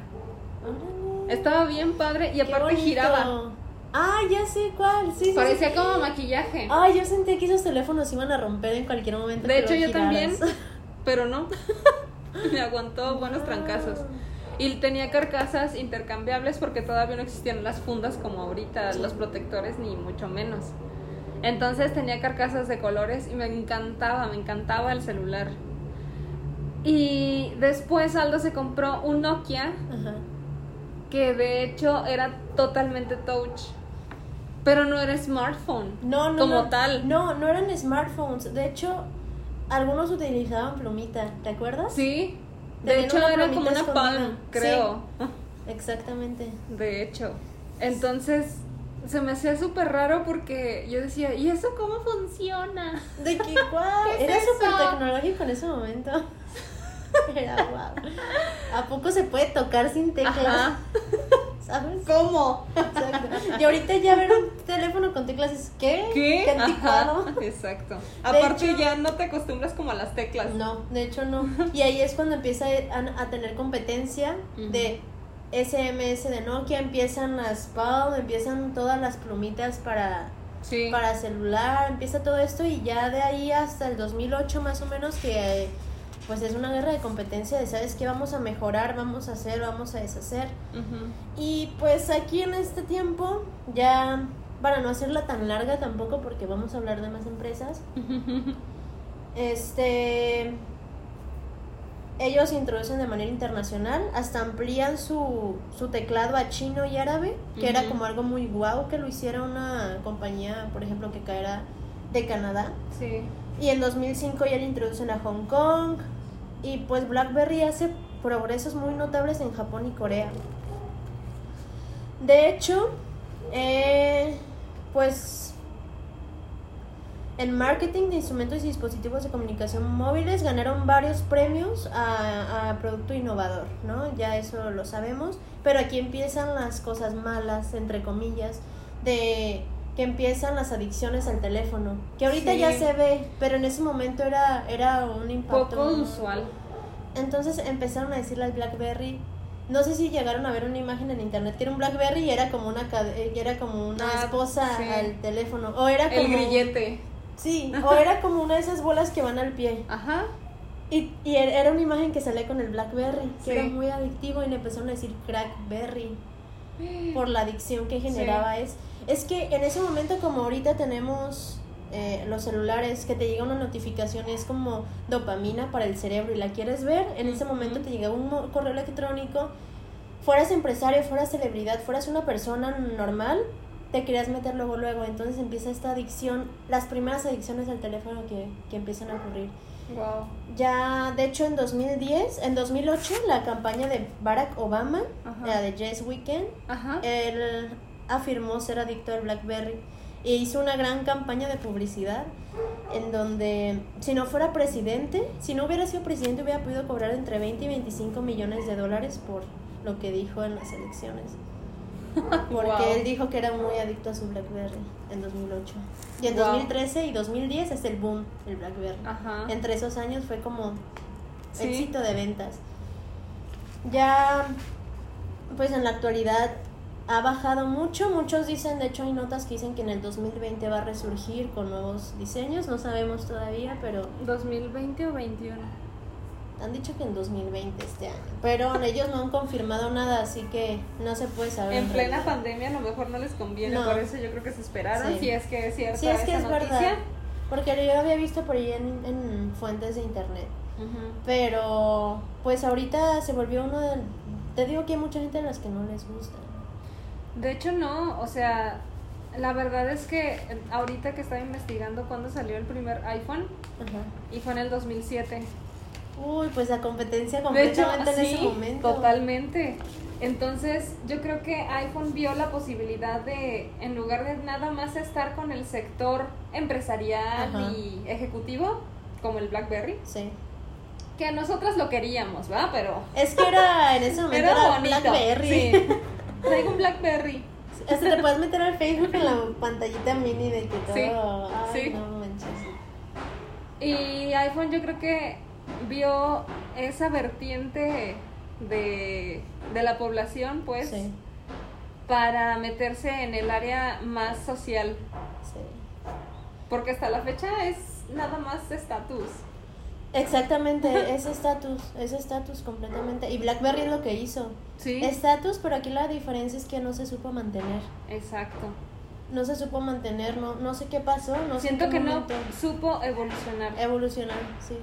Estaba bien padre y aparte giraba. Ah, ya sé cuál, sí, Parecía como maquillaje. Ah, yo sentí que esos teléfonos iban a romper en cualquier momento. De hecho, yo también, pero no. me aguantó buenos trancazos. Y tenía carcasas intercambiables porque todavía no existían las fundas como ahorita, los protectores ni mucho menos. Entonces tenía carcasas de colores y me encantaba, me encantaba el celular. Y después Aldo se compró un Nokia que de hecho era totalmente touch. Pero no era smartphone. No, no. Como tal. No, no eran smartphones. De hecho, algunos utilizaban plumita, ¿te acuerdas? Sí. De hecho, era como una palm, creo. exactamente. De hecho. Entonces, se me hacía súper raro porque yo decía, ¿y eso cómo funciona? De qué guau. era súper tecnológico en ese momento. Era guau. ¿A poco se puede tocar sin teclas? ¿Sabes? ¿Cómo? Exacto. Y ahorita ya ver un teléfono con teclas es ¿qué? ¿Qué? ¿Qué anticuado? exacto. Aparte ya no te acostumbras como a las teclas. No, de hecho no. Y ahí es cuando empieza a, tener competencia de SMS de Nokia, empiezan las Palm, empiezan todas las plumitas para para celular, empieza todo esto y ya de ahí hasta el 2008 más o menos que pues es una guerra de competencia de, ¿sabes qué? Vamos a mejorar, vamos a hacer, vamos a deshacer. Y pues aquí en este tiempo, ya para no hacerla tan larga tampoco, porque vamos a hablar de más empresas, este ellos introducen de manera internacional, hasta amplían su, su teclado a chino y árabe, que era como algo muy guau que lo hiciera una compañía, por ejemplo, que caerá de Canadá. Sí. Y en 2005 ya lo introducen a Hong Kong, y pues BlackBerry hace progresos muy notables en Japón y Corea. De hecho, eh, pues en marketing de instrumentos y dispositivos de comunicación móviles ganaron varios premios a, a, producto innovador, ¿no? Ya eso lo sabemos, pero aquí empiezan las cosas malas, entre comillas, de que empiezan las adicciones al teléfono, que ahorita ya se ve, pero en ese momento era, era un impacto. Poco usual. Entonces empezaron a decirle al BlackBerry, no sé si llegaron a ver una imagen en internet que era un BlackBerry y era como una era como una ah, esposa al teléfono o era como el grillete. Sí, o era como una de esas bolas que van al pie. Ajá. Y, y er, era una imagen que salía con el Blackberry, que era muy adictivo y le empezaron a decir Crackberry por la adicción que generaba es es que en ese momento como ahorita tenemos eh, los celulares que te llega una notificación es como dopamina para el cerebro y la quieres ver, en ese momento te llega un correo electrónico, fueras empresario, fueras celebridad, fueras una persona normal, te querías meter luego luego, entonces empieza esta adicción, las primeras adicciones al teléfono que, que empiezan a ocurrir. Wow. Ya, de hecho, en 2010, en 2008, la campaña de Barack Obama, la de Jazz Weekend, él afirmó ser adicto al BlackBerry e hizo una gran campaña de publicidad en donde si no fuera presidente, si no hubiera sido presidente hubiera podido cobrar entre 20 y 25 millones de dólares por lo que dijo en las elecciones. Porque él dijo que era muy adicto a su BlackBerry en 2008. Y en 2013 y 2010 es el boom el BlackBerry. Entre esos años fue como éxito de ventas. Ya, pues en la actualidad ha bajado mucho. Muchos dicen, de hecho hay notas que dicen que en el 2020 va a resurgir con nuevos diseños. No sabemos todavía, pero... ¿2020 o 21? Han dicho que en 2020 este año. Pero ellos no han confirmado nada, así que no se puede saber. En, plena pandemia a lo mejor no les conviene, por eso yo creo que se esperaron. Si es que es cierta sí, es que es Verdad. Porque yo había visto por ahí en, en fuentes de internet. Pero pues ahorita se volvió uno de... Te digo que hay mucha gente a las que no les gusta. De hecho, no, o sea, la verdad es que ahorita que estaba investigando cuándo salió el primer iPhone, y fue en el 2007. Uy, pues la competencia completamente en ese momento. Totalmente. Entonces, yo creo que iPhone vio la posibilidad de, en lugar de nada más estar con el sector empresarial y ejecutivo, como el BlackBerry. Sí. Que nosotras lo queríamos, ¿verdad? Pero. Es que era en ese momento era, BlackBerry. Sí. Traigo un Blackberry. Hasta te puedes meter al Facebook en la pantallita mini de que todo. Sí, sí. No manches. Y iPhone yo creo que vio esa vertiente de, de la población, pues, para meterse en el área más social. Sí. Porque hasta la fecha es nada más estatus. Exactamente, es estatus, es estatus completamente. Y BlackBerry es lo que hizo. Sí. Estatus, pero aquí la diferencia es que no se supo mantener. Exacto. No se supo mantener, no, no sé qué pasó. No Siento que no supo evolucionar. Evolucionar, sí.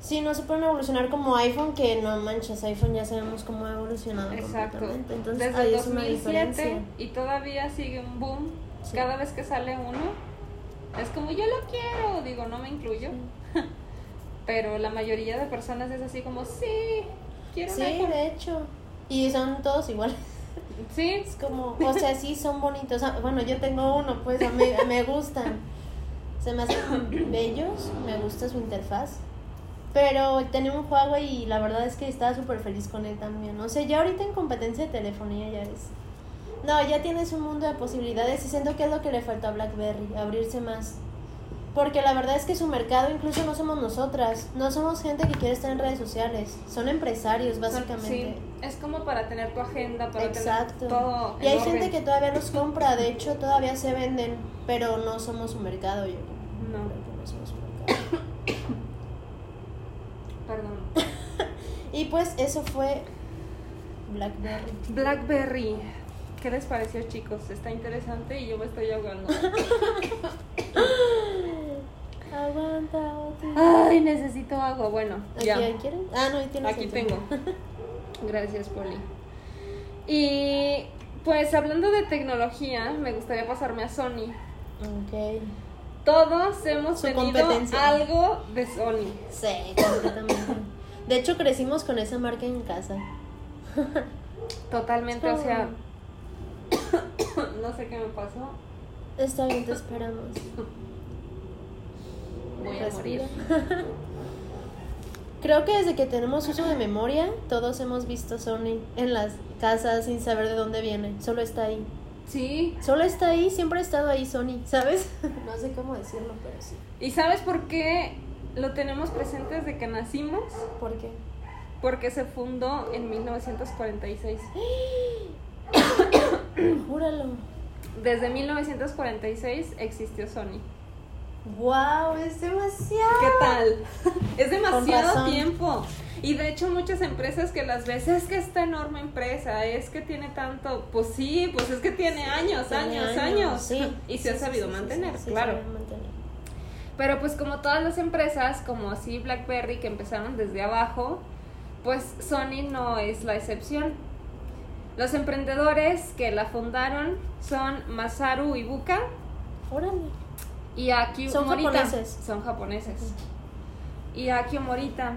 Sí, no se pueden evolucionar como iPhone, que no manches, iPhone ya sabemos cómo ha evolucionado. Exacto. Entonces, Desde el 2007 y todavía sigue un boom. Cada vez que sale uno, es como yo lo quiero. Digo, no me incluyo. pero la mayoría de personas es así como, sí, quiero Sí, de hecho. Y son todos iguales. Sí. Es como, o sea, sí son bonitos. Bueno, yo tengo uno, pues, me, me gustan. Se me hacen bellos, me gusta su interfaz. Pero tenía un juego y la verdad es que estaba súper feliz con él también. O sea, ya ahorita en competencia de telefonía ya es... No, ya tienes un mundo de posibilidades y siento que es lo que le faltó a BlackBerry, abrirse más. Porque la verdad es que su mercado incluso no somos nosotras, no somos gente que quiere estar en redes sociales, son empresarios básicamente. Sí, es como para tener tu agenda, para Exacto. tener todo. Y hay gente que todavía los compra, de hecho todavía se venden, pero no somos su mercado, yo No. no somos su mercado. Perdón. y pues eso fue Blackberry. Blackberry. ¿Qué les pareció, chicos? Está interesante y yo me estoy ahogando. Aguanta. Ay, necesito agua. Bueno, ¿Aquí ya. quieren? Ah, no, ahí tienes Aquí tengo. Gracias, Poli. Y pues hablando de tecnología, me gustaría pasarme a Sony. Ok. Todos hemos tenido algo de Sony. Sí, completamente. De hecho, crecimos con esa marca en casa. Totalmente, o sea, no sé qué me pasó. Está bien, te esperamos. voy a Respira. morir. Creo que desde que tenemos uso de memoria, todos hemos visto Sony en las casas sin saber de dónde viene. Solo está ahí. Sí. Solo está ahí, siempre ha estado ahí Sony, ¿sabes? No sé cómo decirlo, pero sí. ¿Y sabes por qué lo tenemos presente desde que nacimos? ¿Por qué? Porque se fundó en 1946. Júralo. Desde 1946 existió Sony. Wow, es demasiado. ¿Qué tal? Es demasiado tiempo. Y de hecho muchas empresas que las ves, es que esta enorme empresa, es que tiene tanto, pues sí, pues es que tiene años, Tiene años, años. Sí. Y se Sí, ha sabido mantener, claro. mantener. Pero pues como todas las empresas, como así BlackBerry que empezaron desde abajo, pues Sony no es la excepción. Los emprendedores que la fundaron son Masaru Ibuka Órale. Y Akio Son Morita. japoneses. Son japoneses. Y Akio Morita.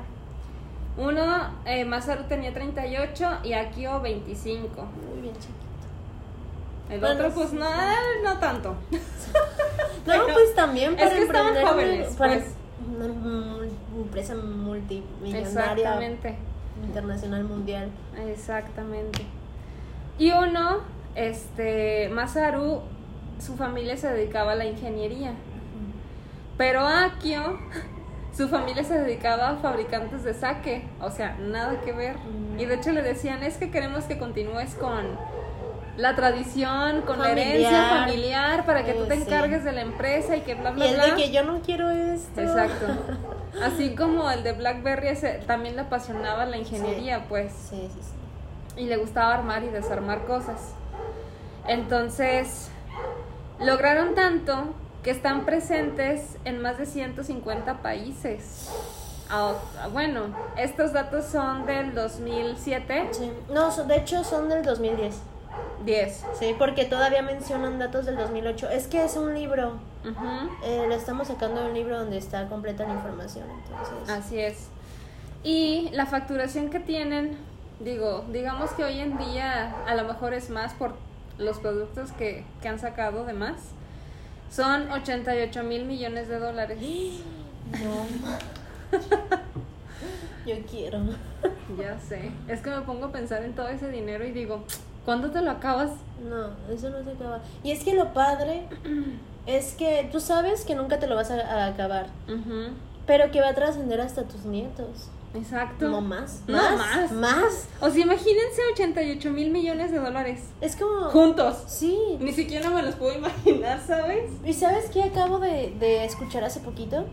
Uno, eh, Masaru tenía 38 y Akio 25. Muy bien, chiquito. El Bueno, otro, pues sí, no, sí. no tanto. No, Pero pues también para es que estaban jóvenes, para pues. una empresa multimillonaria Exactamente. internacional mundial. Exactamente. Y uno, este, Masaru, su familia se dedicaba a la ingeniería. Pero Akio, su familia se dedicaba a fabricantes de sake. O sea, nada que ver. Mm. Y de hecho le decían, es que queremos que continúes con la tradición, con la herencia familiar, para que tú te Eh, sí. encargues de la empresa y que bla, Y bla, el bla. de que yo no quiero esto. Exacto. Así como el de BlackBerry, ese, también le apasionaba la ingeniería, pues Sí, sí, sí. y le gustaba armar y desarmar cosas. Entonces, lograron tanto que están presentes en más de 150 países. Ah, ah, bueno, estos datos son del 2007, Sí. No, de hecho son del 2010. 10. Sí, porque todavía mencionan datos del 2008. Es que es un libro. Eh, lo estamos sacando de un libro donde está completa la información. Entonces, Así es. Y la facturación que tienen, digo, digamos que hoy en día a lo mejor es más por los productos que, que han sacado de más. Son 88 mil millones de dólares. no. yo quiero. Ya sé. Es que me pongo a pensar en todo ese dinero y digo, ¿cuándo te lo acabas? No, eso no se acaba. Y es que lo padre es que tú sabes que nunca te lo vas a, a acabar, pero que va a trascender hasta tus nietos. Exacto. No más. No más. Más. O sea, imagínense 88 mil millones de dólares. Es como. Juntos. Sí. Ni siquiera me los puedo imaginar, ¿sabes? ¿Y sabes qué acabo de, de escuchar hace poquito?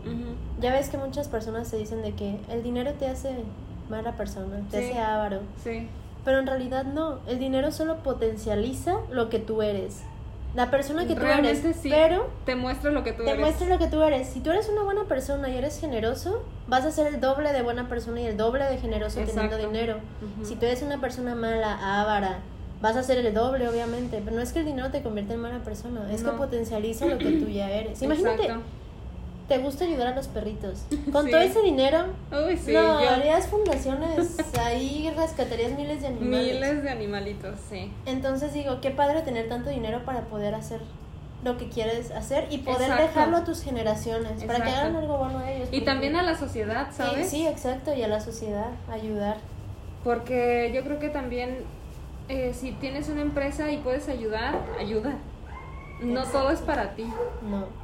Ya ves que muchas personas te dicen de que el dinero te hace mala persona, te Sí. hace avaro. Sí. Pero en realidad no. El dinero solo potencializa lo que tú eres. La persona que tú Realmente eres. sí. Pero te muestra lo que tú te eres. muestra lo que tú eres. Si tú eres una buena persona y eres generoso, vas a ser el doble de buena persona y el doble de generoso teniendo Exacto. dinero. Ujú. Si tú eres una persona mala, avara, vas a ser el doble, obviamente. Pero no es que el dinero te convierta en mala persona, es que potencializa lo que tú ya eres. Imagínate, Exacto. Te gusta ayudar a los perritos. Con Sí. todo ese dinero, Uy, sí, no, yo- harías fundaciones, ahí rescatarías miles de animales. miles de animalitos, sí. Entonces digo, qué padre tener tanto dinero para poder hacer lo que quieres hacer y poder Exacto. dejarlo a tus generaciones, para que hagan algo bueno a ellos. Y también a la sociedad, Sí, ¿sabes? Sí, exacto, y a la sociedad, ayudar. Porque yo creo que también eh, si tienes una empresa y puedes ayudar, ayuda. No Exacto. todo es para ti. No.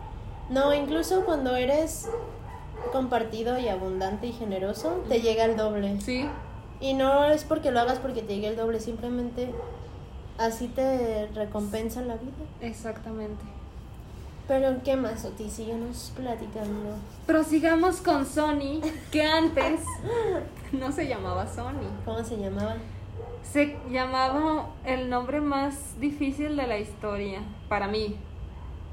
No, incluso cuando eres compartido y abundante y generoso, te llega el doble. Sí, Y no es porque lo hagas porque te llegue el doble, simplemente así te recompensa la vida. exactamente. Pero ¿qué más, Oti? Síguenos platicando. Prosigamos con Sony, que antes no se llamaba Sony. ¿Cómo se llamaba? Se llamaba el nombre más difícil de la historia para mí.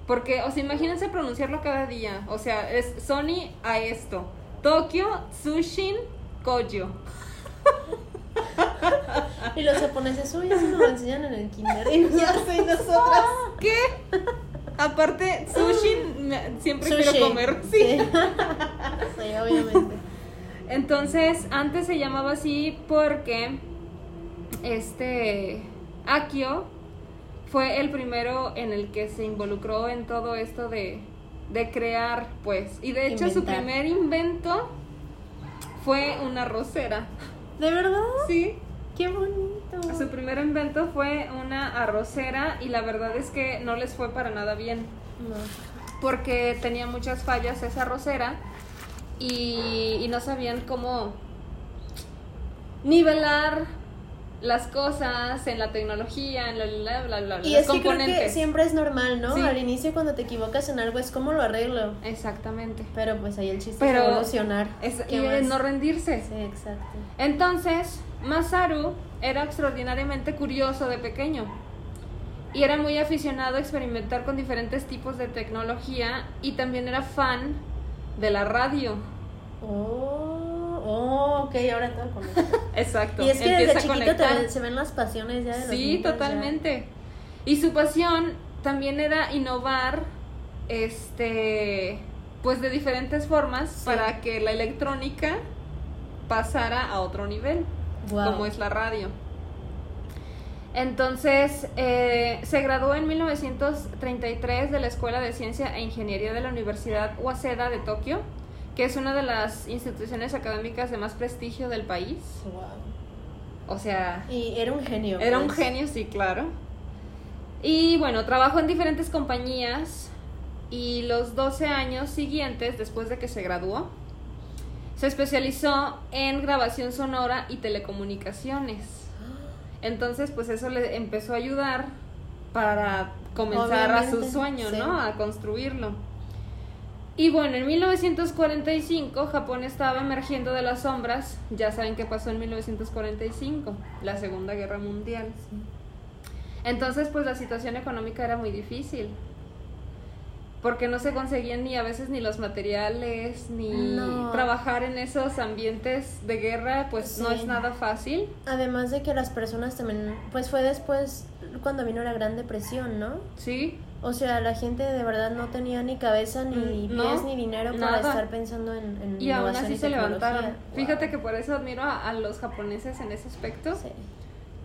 Porque, o sea, imagínense pronunciarlo cada día. O sea, es Sony a esto. Tokio Tsushin Koyo. Y los japoneses, uy, eso nos lo enseñan en el kinder. Y nosotros, y nosotras. ¿Qué? Aparte, sushi me- siempre Sushi. quiero comer. Sí. Sí. Sí, obviamente. Entonces, antes se llamaba así porque este Akio fue el primero en el que se involucró en todo esto de de crear, pues. Y de hecho su primer invento fue una rosera. ¿De verdad? Sí, ¡Qué bonito! su primer invento fue una arrocera y la verdad es que no les fue para nada bien. No. porque tenía muchas fallas esa arrocera y, y no sabían cómo nivelar las cosas en la tecnología, en la, bla, bla, bla, Y los es que creo que componentes. siempre es normal, ¿no? Sí. Al inicio cuando te equivocas en algo es como lo arreglo. Exactamente. Pero pues ahí el chiste Pero es evolucionar. Es, ¿Qué y más? no rendirse. Sí, exacto. Entonces, Masaru era extraordinariamente curioso de pequeño y era muy aficionado a experimentar con diferentes tipos de tecnología y también era fan de la radio. Oh, oh, ok, ahora todo conecta. Exacto. Y es que empieza desde chiquito te- se ven las pasiones ya de los Sí, niños, ya. totalmente. Y su pasión también era innovar, este, pues de diferentes formas Sí. para que la electrónica pasara a otro nivel, como es la radio. Entonces, eh, se graduó en 1933 de la Escuela de Ciencia e Ingeniería de la Universidad Waseda de Tokio, que es una de las instituciones académicas de más prestigio del país. Guau. O sea, Y era un genio. era un pues. genio, sí, claro. Y bueno, trabajó en diferentes compañías y los 12 años siguientes, después de que se graduó, se especializó en grabación sonora y telecomunicaciones. Entonces, pues eso le empezó a ayudar para comenzar a su sueño, sí. ¿no? A construirlo. Y bueno, en 1945 Japón estaba emergiendo de las sombras. Ya saben qué pasó en 1945, la Segunda Guerra Mundial. Entonces, pues la situación económica era muy difícil. Porque no se conseguían ni a veces ni los materiales, ni No. trabajar en esos ambientes de guerra, pues no es nada fácil. Además de que las personas también, pues fue después cuando vino la Gran Depresión, ¿no? Sí, O sea, la gente de verdad no tenía ni cabeza, ni Mm, pies, ni dinero para estar pensando en, en y aún así y se levantaron. Wow. Fíjate que por eso admiro a, a los japoneses en ese aspecto. Sí.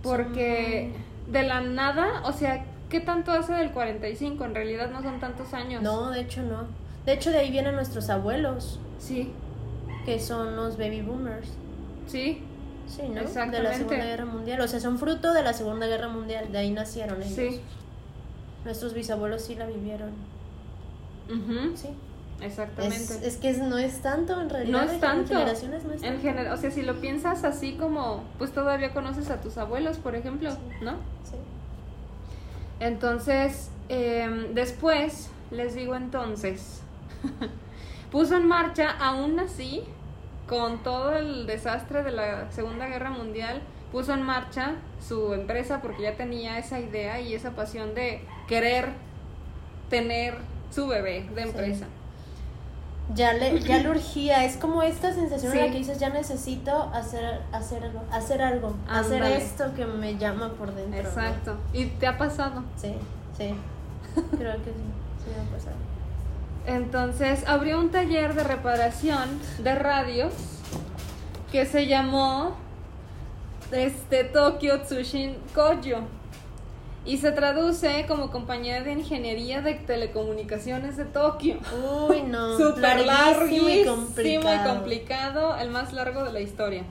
Porque de la nada, o sea, ¿qué tanto hace del 45? En realidad no son tantos años. No, de hecho no. De hecho de ahí vienen nuestros abuelos, Sí, que son los baby boomers. sí, Sí, ¿no? De la Segunda Guerra Mundial. O sea, son fruto de la Segunda Guerra Mundial. De ahí nacieron ellos. sí. Nuestros bisabuelos sí la vivieron. Sí. Exactamente. Es, es que es- no es tanto en realidad. no es en tanto. generaciones no es En tanto. general, o sea, si lo piensas así como, pues todavía conoces a tus abuelos, por ejemplo, ¿no? Sí. Entonces, em, después, les digo entonces, puso en marcha, aún así, con todo el desastre de la Segunda Guerra Mundial, puso en marcha su empresa porque ya tenía esa idea y esa pasión de querer tener su bebé de empresa. Ya le, ya le urgía, es como esta sensación en la que dices, ya necesito hacer, hacer algo, hacer algo, hacer esto que me llama por dentro. ¿no? Exacto. ¿Y te ha pasado? Sí, sí, creo que sí, sí me ha pasado. Entonces abrió un taller de reparación de radios que se llamó este, Tokyo Tsushin Koyo y se traduce como Compañía de Ingeniería de Telecomunicaciones de Tokio. Uy, no, Súper larguísimo larguísimo y complicado. y complicado, el más largo de la historia.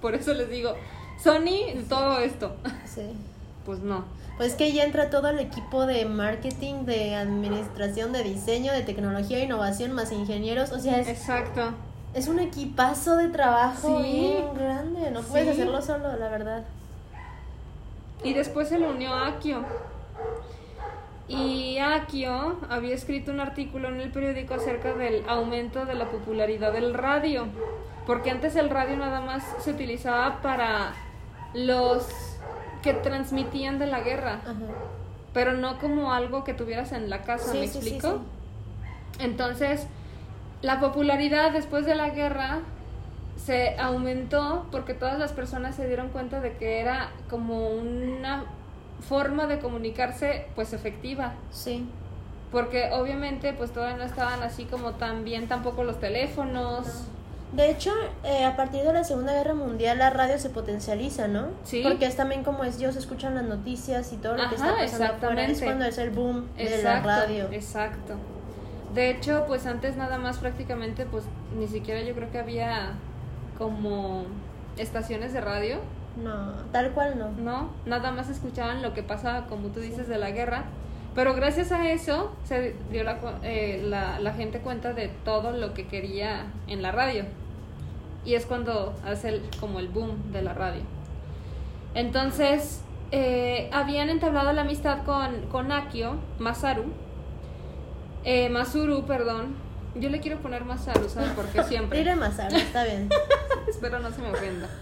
Por eso les digo, Sony, todo esto. Sí. Pues no. Pues que ya entra todo el equipo de marketing, de administración, de diseño, de tecnología e innovación, más ingenieros. O sea, es, Exacto. Es un equipazo de trabajo Sí. bien grande. No puedes Sí. hacerlo solo, la verdad. Y después se le unió a Akio. Y Akio había escrito un artículo en el periódico acerca del aumento de la popularidad del radio. Porque antes el radio nada más se utilizaba para los que transmitían de la guerra, Ajá. pero no como algo que tuvieras en la casa, Sí, ¿me explico? Entonces, la popularidad después de la guerra se aumentó porque todas las personas se dieron cuenta de que era como una forma de comunicarse pues efectiva Sí. porque obviamente pues todavía no estaban así como tan bien tampoco los teléfonos De hecho, eh, a partir de la Segunda Guerra Mundial la radio se potencializa, ¿no? Sí. Porque es también como es, ellos escuchan las noticias y todo lo que está pasando afuera. Es exactamente. cuando es el boom de la radio. exacto De hecho, pues antes nada más prácticamente, pues ni siquiera yo creo que había como estaciones de radio. No, tal cual no. No, nada más escuchaban lo que pasaba, como tú dices, de la guerra. Pero gracias a eso se dio la, eh, la, la gente cuenta de todo lo que quería en la radio. Y es cuando hace el- como el boom de la radio. Entonces, eh, habían entablado la amistad con, con Akio, Masaru. Eh, Masuru, perdón. Yo le quiero poner Masaru, ¿sabes? Porque siempre. Tira más está bien. Espero no se me ofenda.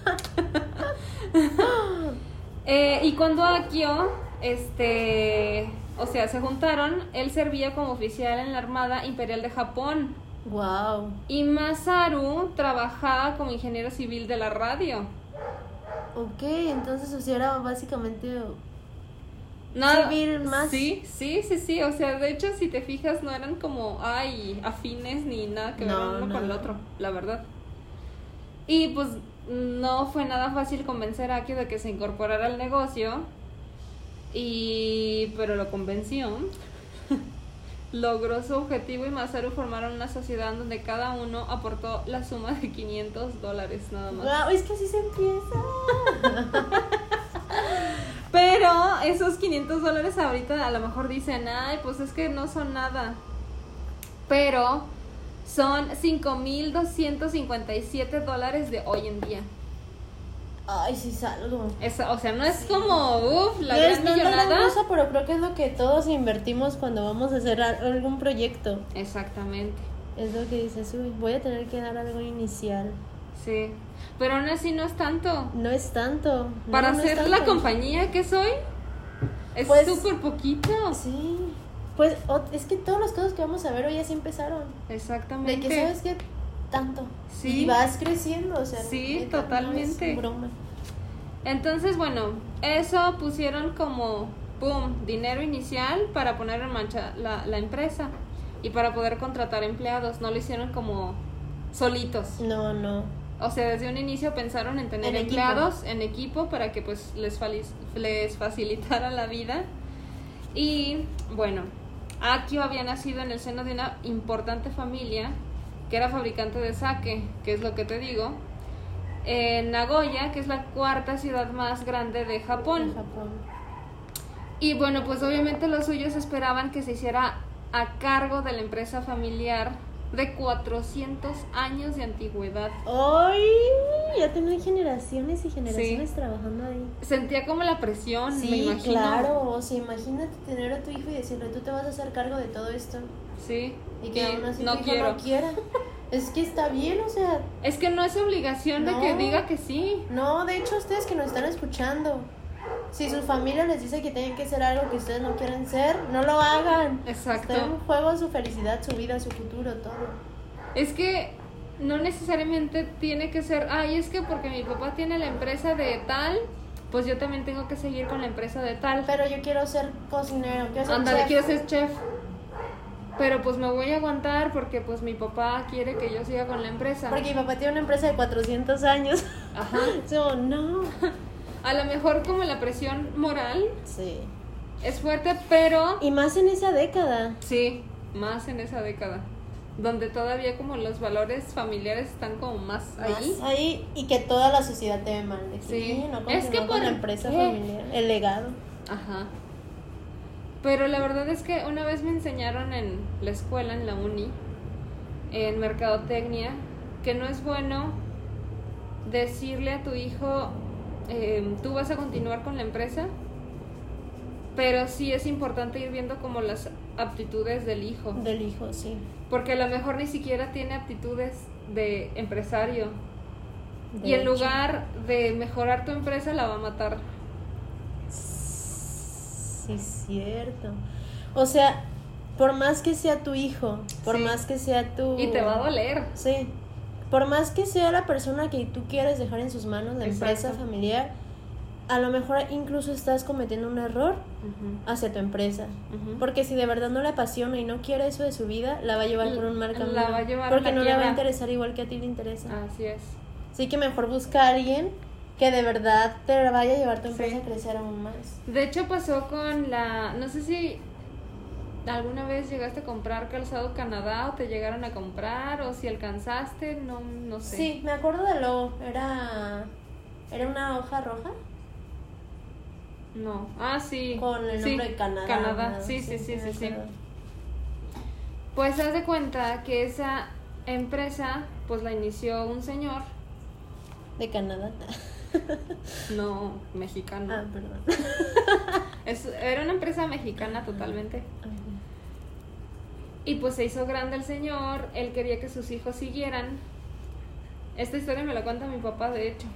Eh, y cuando Akio, este, o sea, se juntaron, él servía como oficial en la Armada Imperial de Japón. Wow. Y Masaru trabajaba como ingeniero civil de la radio. Ok, entonces o sea, era básicamente Nada, Civil más. Sí, sí, sí, sí. O sea, de hecho, si te fijas, no eran como, ay, afines ni nada que ver No, uno no. con el otro, la verdad. Y pues no fue nada fácil convencer a Akio de que se incorporara al negocio. Y. Pero lo convenció. Logró su objetivo y Masaru formaron una sociedad donde cada uno aportó la suma de 500 dólares nada más. Wow, es que así se empieza. Pero esos 500 dólares ahorita a lo mejor dicen, ay, pues es que no son nada. Pero son 5.257 dólares de hoy en día. Ay, sí salgo. Es- o sea, no es como, uff, la No es- gran no es millonada. cosa, pero creo que es lo que todos invertimos cuando vamos a hacer algún proyecto. Exactamente, Es lo que dices, uy, voy a tener que dar algo inicial. Sí. Pero aún así no es tanto. No es tanto. no, Para no ser la compañía que soy, es Pues- súper poquito. Sí. Pues es que todos los casos que vamos a ver hoy así empezaron. Exactamente. De que sabes que tanto. Sí. Y vas creciendo, o sea. Sí, no totalmente. es broma. Entonces, bueno, eso pusieron como, boom, dinero inicial para poner en marcha la, la empresa y para poder contratar empleados. No lo hicieron como solitos. No, no. O sea, desde un inicio pensaron en tener En equipo. empleados en equipo para que pues les, les facilitara la vida. Y bueno, Akio había nacido en el seno de una importante familia que era fabricante de sake, que es lo que te digo, en Nagoya, que es la cuarta ciudad más grande de. Japón. Y bueno, pues obviamente los suyos esperaban que se hiciera a cargo de la empresa familiar de 400 años de antigüedad. ¡Ay! Ya tienen generaciones y generaciones Sí. trabajando ahí. Sentía como la presión, me Sí, imagino. claro. O sea, imagínate tener a tu hijo y decirle, tú te vas a hacer cargo de todo esto. Sí. Y que aún así no tu hijo quiero. no quiera. Es que está bien, o sea, Es que no es obligación de que diga que sí. no, de hecho ustedes que nos están escuchando, si su familia les dice que tienen que ser algo que ustedes no quieren ser, no lo hagan. Exacto. Está en juego su felicidad, su vida, su futuro, todo. Es que no necesariamente tiene que ser, ay, es que porque mi papá tiene la empresa de tal, pues yo también tengo que seguir con la empresa de tal. Pero yo quiero ser cocinero, quiero ser Ándale, chef. quiero ser chef. Pero pues me voy a aguantar porque pues mi papá quiere que yo siga con la empresa. Porque mi papá tiene una empresa de 400 años. Ajá. So, no. A lo mejor como la presión moral Sí. es fuerte, pero Y más en esa década. sí, más en esa década. Donde todavía como los valores familiares están como más ahí. Más ahí y que toda la sociedad te ve mal. Sí. "Sí, no Es que continuó con por- la empresa familiar, el legado. Ajá. Pero la verdad es que una vez me enseñaron en la escuela, en la uni, en mercadotecnia, que no es bueno decirle a tu hijo, eh, tú vas a continuar con la empresa, pero sí es importante ir viendo como las aptitudes del hijo, Del hijo, sí. porque a lo mejor ni siquiera tiene aptitudes de empresario De y en lugar de mejorar tu empresa la va a matar. Sí, cierto. O sea, por más que sea tu hijo, por Sí. más que sea tu... Y te va a doler. Sí. Por más que sea la persona que tú quieres dejar en sus manos, la empresa familiar, a lo mejor incluso estás cometiendo un error Ujú, hacia tu empresa. Porque si de verdad no le apasiona y no quiere eso de su vida, la va a llevar por un mal La va a llevar porque no le va a interesar igual que a ti le interesa. Así es. Así que mejor busca a alguien que de verdad te vaya a llevar tu empresa Sí. a crecer aún más. De hecho pasó con la, no sé si alguna vez llegaste a comprar calzado Canadá o te llegaron a comprar o si alcanzaste, no, no sé. Sí, me acuerdo de lo Era, era una hoja roja. No. Ah, sí. Con el nombre de Canadá. Canadá, sí, sí, sí, sí, sí. Pues haz de cuenta que esa empresa, pues la inició un señor. De Canadá. No, mexicano. Ah, perdón. era una empresa mexicana totalmente. Y pues se hizo grande el señor, él quería que sus hijos siguieran. Esta historia me la cuenta mi papá, de hecho.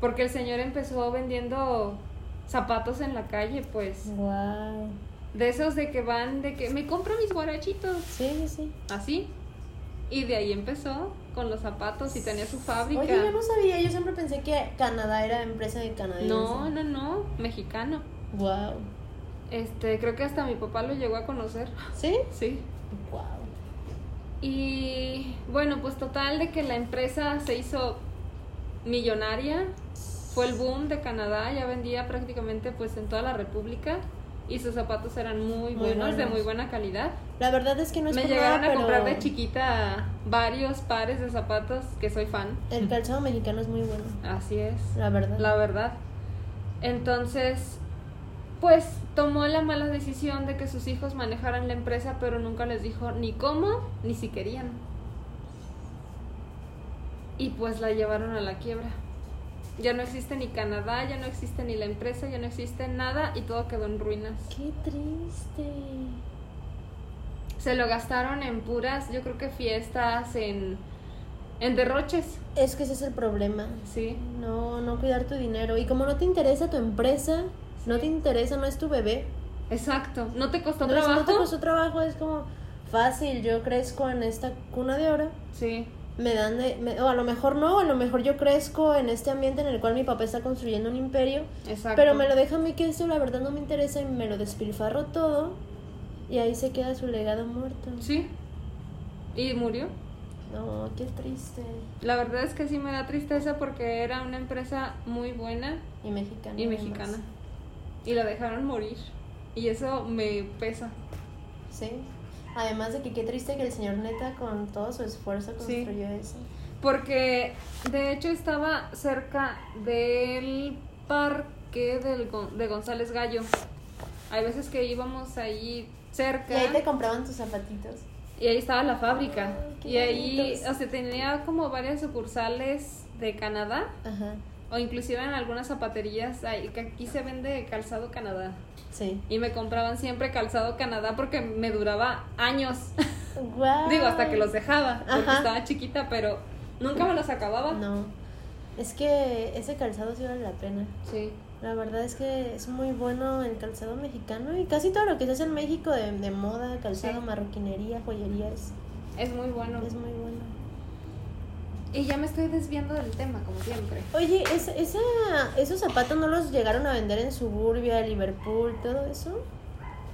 Porque el señor empezó vendiendo zapatos en la calle, pues. Wow. De esos de que van, de que me compro mis guarachitos. Sí, sí. Así. Y de ahí empezó con los zapatos y tenía su fábrica. Oye, yo no sabía, yo siempre pensé que Canadá era empresa de Canadá. No, no, no, mexicano. Wow. Este, creo que hasta mi papá lo llegó a conocer. ¿Sí? Sí. Wow. Y bueno, pues total de que la empresa se hizo millonaria. Fue el boom de Canadá, ya vendía prácticamente pues en toda la República y sus zapatos eran muy, buenos, de muy buena calidad. La verdad es que no es Me llegaron a comprar de chiquita varios pares de zapatos que soy fan. El calzado mexicano es muy bueno. Así es. La verdad. La verdad. Entonces, pues tomó la mala decisión de que sus hijos manejaran la empresa, pero nunca les dijo ni cómo ni si querían. Y pues la llevaron a la quiebra. Ya no existe ni Canadá, ya no existe ni la empresa, ya no existe nada y todo quedó en ruinas. Qué triste. Se lo gastaron en puras, yo creo que fiestas, en, en derroches. Es que ese es el problema. Sí. No, no cuidar tu dinero. Y como no te interesa tu empresa, no te interesa, no es tu bebé. Exacto. No te costó trabajo. No te costó trabajo, es como fácil. Yo crezco en esta cuna de oro. Sí me dan de, o a lo mejor no, a lo mejor yo crezco en este ambiente en el cual mi papá está construyendo un imperio, Exacto. pero me lo deja a mí que esto la verdad no me interesa y me lo despilfarro todo y ahí se queda su legado muerto. Sí. ¿Y murió? No, qué triste. La verdad es que sí me da tristeza porque era una empresa muy buena y mexicana. Y mexicana. Y la dejaron morir. Y eso me pesa. Sí. Además de que qué triste que el señor Neta con todo su esfuerzo construyó eso. Porque de hecho estaba cerca del parque del, de González Gallo. Hay veces que íbamos ahí cerca. Y ahí te compraban tus zapatitos. Y ahí estaba la fábrica. y ahí, o sea, tenía como varias sucursales de Canadá. Ajá. O inclusive en algunas zapaterías, ahí, que aquí se vende calzado Canadá. Sí. Y me compraban siempre calzado Canadá porque me duraba años. Digo, hasta que los dejaba, porque estaba chiquita, pero nunca me los acababa. No. Es que ese calzado sí vale la pena. Sí. La verdad es que es muy bueno el calzado mexicano y casi todo lo que se hace en México de, de moda, calzado, marroquinería, joyería es, es muy bueno. Es muy bueno. Y ya me estoy desviando del tema, como siempre. Oye, ¿esa, esa, ¿esos zapatos no los llegaron a vender en Suburbia, Liverpool, todo eso?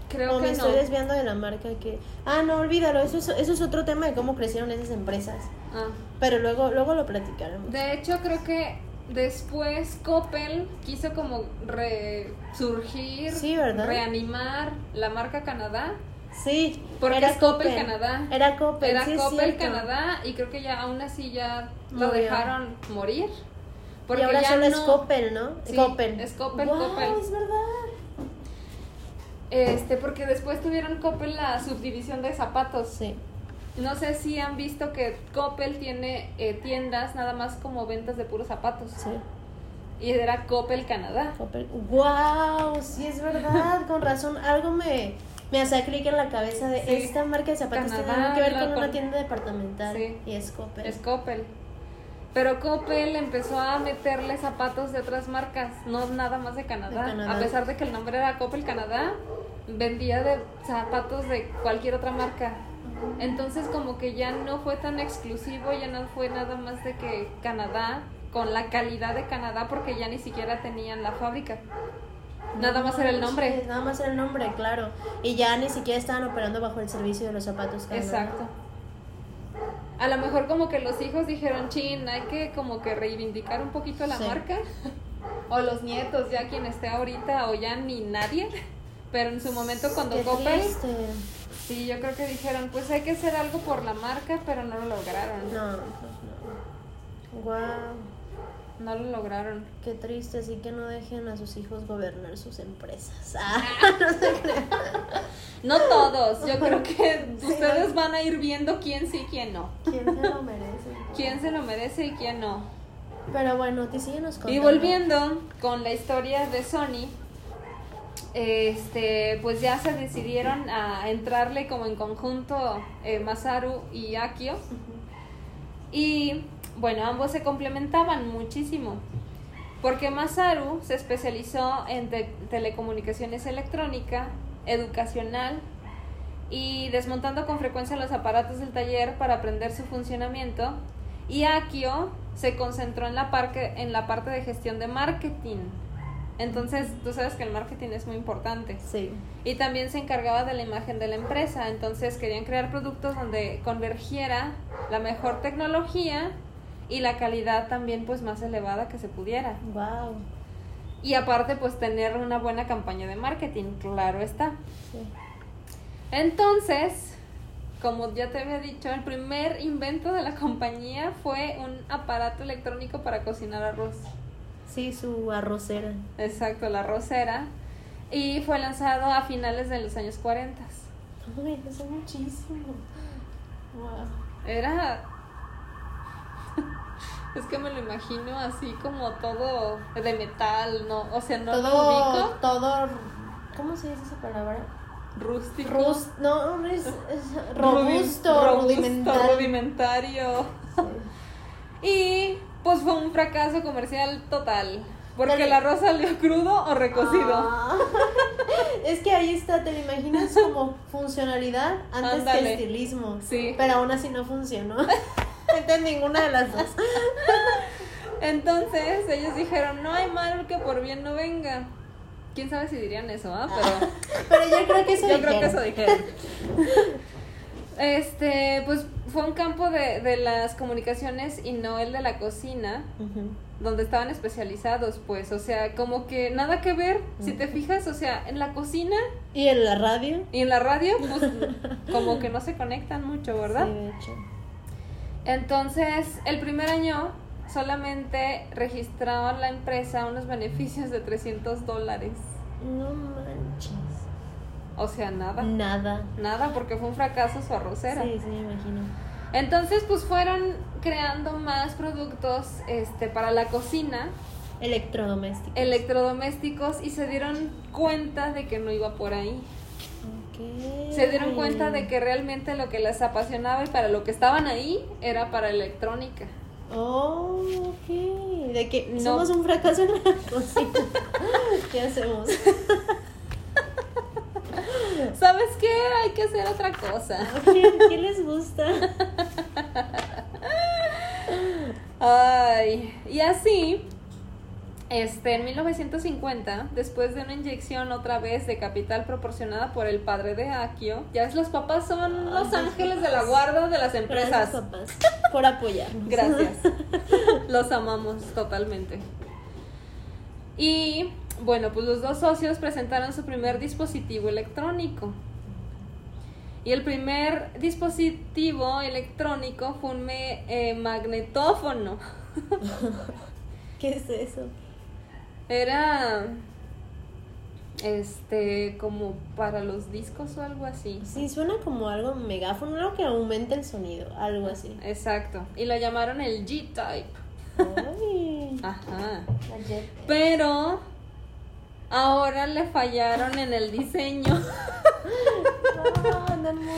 Creo o que me estoy desviando de la marca que... Ah, no, olvídalo, eso es, eso es otro tema de cómo crecieron esas empresas. Ah. Pero luego, luego lo platicaremos. De hecho, creo que después Coppel quiso como resurgir, sí, ¿verdad? reanimar la marca Canadá Sí, porque era es Coppel, Canadá. Era Coppel, Era sí, Coppel Canadá y creo que ya aún así ya lo dejaron morir. Porque y ahora ya solo no... es Coppel, ¿no? Sí, Coppel. Es Coppel, wow, Coppel. es verdad. Este, porque después tuvieron Coppel la subdivisión de zapatos. Sí. No sé si han visto que Coppel tiene eh, tiendas nada más como ventas de puros zapatos. Sí. Y era Coppel Canadá. Coppel. ¡Wow! Sí, es verdad. Con razón. Algo me, me hace clic en la cabeza de esta marca de zapatos tiene que ver con una tienda departamental. Y es Coppel. Es Coppel. Pero Coppel empezó a meterle zapatos de otras marcas, no nada más de Canadá. de Canadá. A pesar de que el nombre era Coppel Canadá, vendía de zapatos de cualquier otra marca. Entonces como que ya no fue tan exclusivo, ya no fue nada más de que Canadá, con la calidad de Canadá, porque ya ni siquiera tenían la fábrica. Nada más era el nombre. Sí, nada más era el nombre, claro. Y ya ni siquiera estaban operando bajo el servicio de los zapatos. Exacto. A lo mejor como que los hijos dijeron, chin, hay que como que reivindicar un poquito la Sí. marca. o los nietos, ya quien esté ahorita, o ya ni nadie. Pero en su momento cuando Qué Coppel, triste. sí, yo creo que dijeron, pues hay que hacer algo por la marca, pero no lo lograron. No, pues no. Wow, No lo lograron. qué triste. Así que no dejen a sus hijos gobernar sus empresas. Ah, no se crean. No todos, yo creo que ustedes van a ir viendo quién sí y quién no. ¿Quién se lo merece? Quién se lo merece y quién no. Pero bueno, te síguenos contando. Y volviendo con la historia de Sony, este, pues ya se decidieron a entrarle como en conjunto eh, Masaru y Akio. Y bueno, ambos se complementaban muchísimo. Porque Masaru se especializó en te- telecomunicaciones electrónica, educacional y desmontando con frecuencia los aparatos del taller para aprender su funcionamiento. Y Akio se concentró en la, parque, en la parte de gestión de marketing. Entonces, tú sabes que el marketing es muy importante. Sí. Y también se encargaba de la imagen de la empresa. Entonces querían crear productos donde convergiera la mejor tecnología y la calidad también pues más elevada que se pudiera. Wow. Y aparte pues tener una buena campaña de marketing, claro está. Sí. Entonces, como ya te había dicho, el primer invento de la compañía fue un aparato electrónico para cocinar arroz. Sí, su arrocera. Exacto, la arrocera. Y fue lanzado a finales de los años 40. Ay, eso es muchísimo. Wow. Era. Es que me lo imagino así como todo de metal, ¿no? O sea, no lo todo, ubico. todo. ¿Cómo se dice esa palabra? Rústico. Rus, no, es, es robusto, rudimental. rudimentario. Sí. Y pues fue un fracaso comercial total. Porque Dale. el arroz salió crudo o recocido. Ah. es que ahí está, te lo imaginas como funcionalidad antes que Ándale. estilismo. Sí. Pero aún así no funcionó. Entonces ninguna de las dos. Entonces ellos dijeron, no hay mal que por bien no venga. Quién sabe si dirían eso, ¿ah? Pero Pero yo creo que eso yo creo que eso dijeron. dijeron. Este, pues fue un campo de, de las comunicaciones y no el de la cocina, Ujú. donde estaban especializados, pues, o sea, como que nada que ver, si te fijas, o sea, en la cocina Y en la radio. y en la radio, pues, como que no se conectan mucho, ¿verdad? Sí, de hecho. Entonces, el primer año solamente registraba la empresa unos beneficios de 300 dólares. No manches. O sea, nada. Nada. Nada, porque fue un fracaso su arrocera. Sí, sí, me imagino. Entonces, pues fueron creando más productos este, para la cocina, Electrodoméstico. electrodomésticos, y se dieron cuenta de que no iba por ahí. Se dieron cuenta de que realmente lo que les apasionaba y para lo que estaban ahí era para electrónica. Oh, ok. De que No. somos un fracaso en la cocina. ¿Qué hacemos? ¿Sabes qué? Hay que hacer otra cosa. ¿Qué, qué les gusta? Ay, y así, este, en 1950, después de una inyección otra vez de capital proporcionada por el padre de Akio, ya ves, los papás son los Ay, ángeles de la guarda de las Gracias, empresas. papás, por apoyarnos. Gracias. Los amamos totalmente. Y bueno, pues los dos socios presentaron su primer dispositivo electrónico. Y el primer dispositivo electrónico fue un eh, magnetófono. ¿Qué es eso? Era este como para los discos o algo así. Sí, suena como algo megáfono, algo que aumenta el sonido, algo así. Exacto. Y lo llamaron el G-Type. Ajá. Pero ahora le fallaron en el diseño No, andan muy-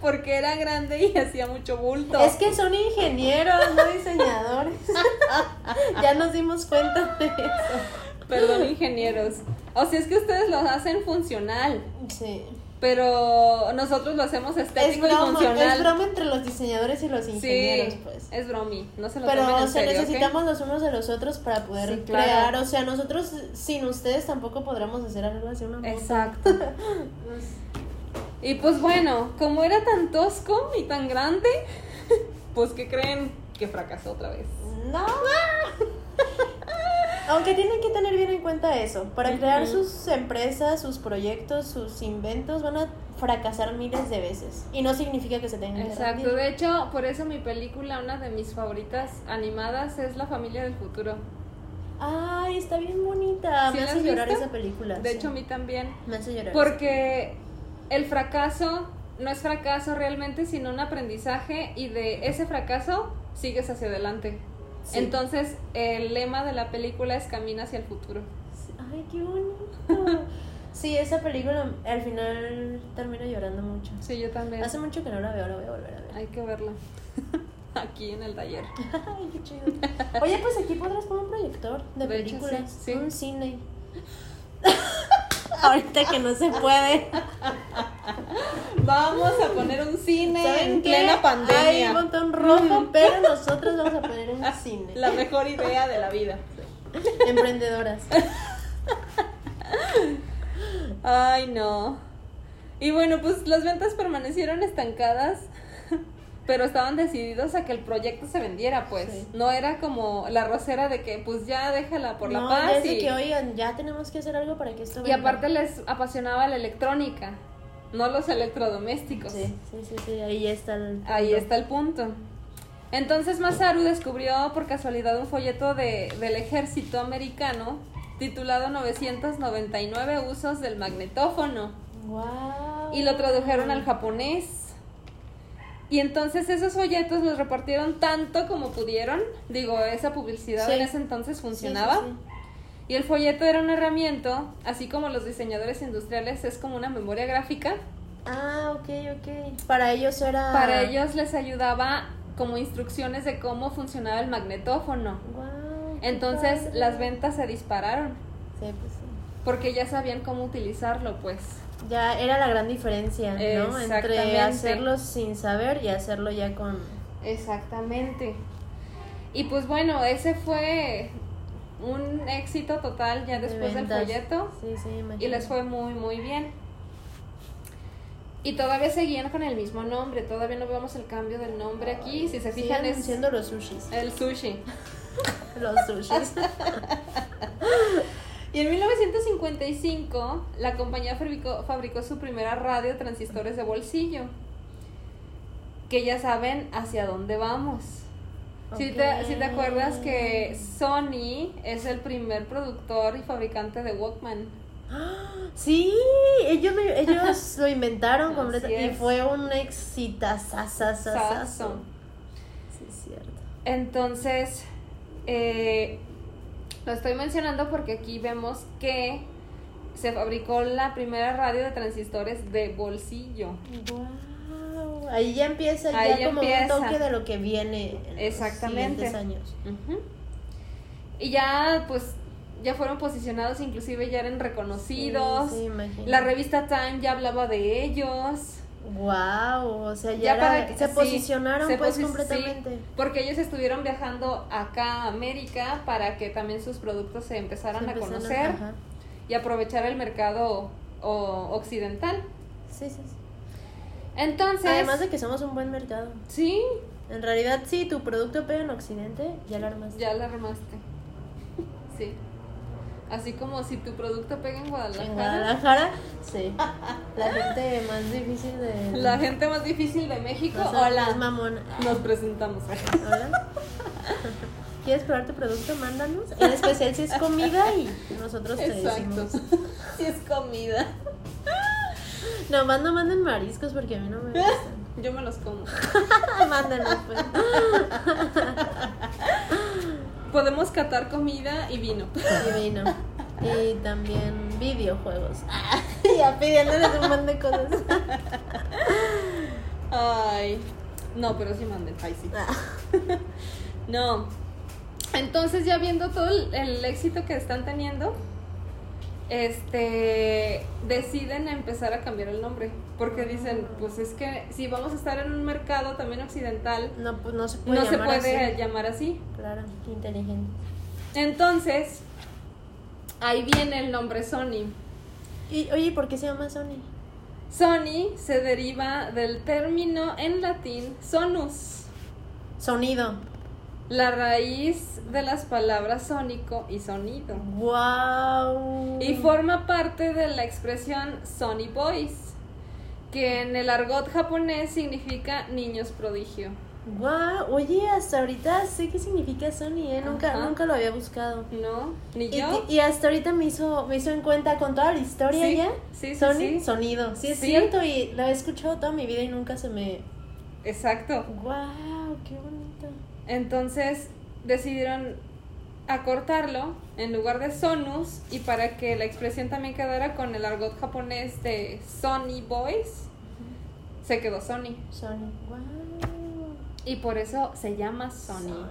porque era grande y hacía mucho bulto. Es que son ingenieros, no diseñadores. ya nos dimos cuenta de eso. Perdón, ingenieros. O sea, es que ustedes lo hacen funcional, Sí. pero nosotros lo hacemos Es estético y broma, funcional. es broma entre los diseñadores y los ingenieros, sí, pues. es bromi, no se lo Pero, tomen en o sea, necesitamos los unos de los otros para poder Sí, claro. crear. O sea, nosotros sin ustedes tampoco podremos hacer algo así, una moto. Exacto. Y pues bueno, como era tan tosco y tan grande, pues que creen que fracasó otra vez. No. Aunque tienen que tener bien en cuenta eso. Para crear sus empresas, sus proyectos, sus inventos, van a fracasar miles de veces. Y no significa que se tengan que Exacto, de hecho, por eso mi película, una de mis favoritas animadas, es La familia del futuro. Ay, está bien bonita. ¿Sí Me hace llorar visto? esa película. De sí. hecho, a mí también. me hace llorar. Porque el fracaso no es fracaso realmente, sino un aprendizaje y de ese fracaso sigues hacia adelante. Sí. Entonces, el lema de la película es Camina hacia el futuro. Ay, qué bonito. sí, esa película al final termino llorando mucho. Sí, yo también. Hace mucho que no la veo, la voy a volver a ver. Hay que verla. Aquí en el taller. Ay, qué chido. Oye, pues aquí podrás poner un proyector de, De hecho, películas, sí, sí. un cine. Ahorita que no se puede. Vamos a poner un cine ¿Saben en qué? plena pandemia. Hay un montón rojo, pero nosotros vamos a poner un cine. La mejor idea de la vida. Emprendedoras. Ay, no. Y bueno, pues las ventas permanecieron estancadas, pero estaban decididos a que el proyecto se vendiera, pues. Sí. No era como la rosera de que, pues ya déjala por la paz. ya es de y, que, oigan, ya tenemos que hacer algo para que esto y venda. aparte les apasionaba la electrónica, no los electrodomésticos. Sí, sí, sí, sí, ahí está el... Ahí punto. está el punto. Entonces Masaru descubrió por casualidad un folleto de, del ejército americano titulado 999 usos del magnetófono Wow. y lo tradujeron al japonés. Y entonces esos folletos los repartieron tanto como pudieron. Digo, esa publicidad Sí. en ese entonces sí, funcionaba. sí. Y el folleto era una herramienta, así como los diseñadores industriales es como una memoria gráfica. Ah, ok, ok. Para ellos era... Para ellos les ayudaba como instrucciones de cómo funcionaba el magnetófono. Wow, Entonces padre. las ventas se dispararon Sí, pues sí. porque ya sabían cómo utilizarlo, pues. Ya era la gran diferencia, ¿no? Entre hacerlo sin saber y hacerlo ya con... Exactamente. Y pues bueno, ese fue un éxito total ya de después del folleto Sí, sí, imagino. y les fue muy muy bien. Y todavía seguían con el mismo nombre, todavía no vemos el cambio del nombre aquí, si se fijan Siguen es siendo los sushis. el sushi. Los sushis. Y en 1955 la compañía fabricó, fabricó su primera radio de transistores de bolsillo. Que ya saben hacia dónde vamos. Si, te, si te acuerdas que Sony es el primer productor y fabricante de Walkman. Sí, ellos lo, ellos lo inventaron completamente y fue un exitazazazazazo. Sazo. Sí, es cierto. Entonces, eh, lo estoy mencionando porque aquí vemos que se fabricó la primera radio de transistores de bolsillo. Wow. Ahí ya empieza Ahí ya ya como empieza. un toque de lo que viene en Exactamente. los siguientes años. Y ya, pues, ya fueron posicionados, inclusive ya eran reconocidos. Sí, sí, imagino. La revista Time ya hablaba de ellos. Wow, o sea, ya, Ya era- para que- se sí, posicionaron se pues posi- completamente. sí, porque ellos estuvieron viajando acá a América para que también sus productos se empezaran Se a conocer ajá. y aprovechar el mercado o- occidental. Sí, sí, sí. Entonces, Además de que somos un buen mercado. sí, En realidad, sí, tu producto pega en Occidente, ya lo armaste. ya la remaste. Sí. Así como si tu producto pega en Guadalajara. En Guadalajara, sí. La gente más difícil de. La gente más difícil de México. Hola. es mamona. Nos presentamos. Hola. ¿Quieres probar tu producto? Mándanos. En especial si es comida y nosotros te Exacto. decimos. Si es comida. Nomás no manden mariscos porque a mí no me gustan. Yo me los como. Mándanos, pues. Podemos catar comida y vino. Y vino. Y también videojuegos. ya pidiéndoles un montón de cosas. Ay. No, pero sí manden. Ay, sí. No. Entonces, ya viendo todo el, el éxito que están teniendo, este deciden empezar a cambiar el nombre. Porque dicen, pues es que si vamos a estar en un mercado también occidental, No, pues no se puede no se llamar puede así. llamar así. Claro, qué inteligente. Entonces, ahí viene el nombre Sony. Y, oye, ¿por qué se llama Sony? Sony se deriva del término en latín sonus. Sonido. La raíz de las palabras sónico y sonido. ¡Wow! Y forma parte de la expresión Sony Boys, que en el argot japonés significa niños prodigio. ¡Wow! Oye, hasta ahorita sé qué significa Sony, ¿eh? Nunca, Ajá. nunca lo había buscado. ¿No? Ni Y, yo. y hasta ahorita me hizo, me hizo en cuenta con toda la historia Sí, ya. sí, sí, Sony, sí. sonido. Sí, es Sí. cierto, y lo he escuchado toda mi vida y nunca se me. Exacto. ¡Wow! Entonces decidieron acortarlo en lugar de Sonus y para que la expresión también quedara con el argot japonés de Sony Boys, se quedó Sony. Sony. ¡Wow! Y por eso se llama Sony.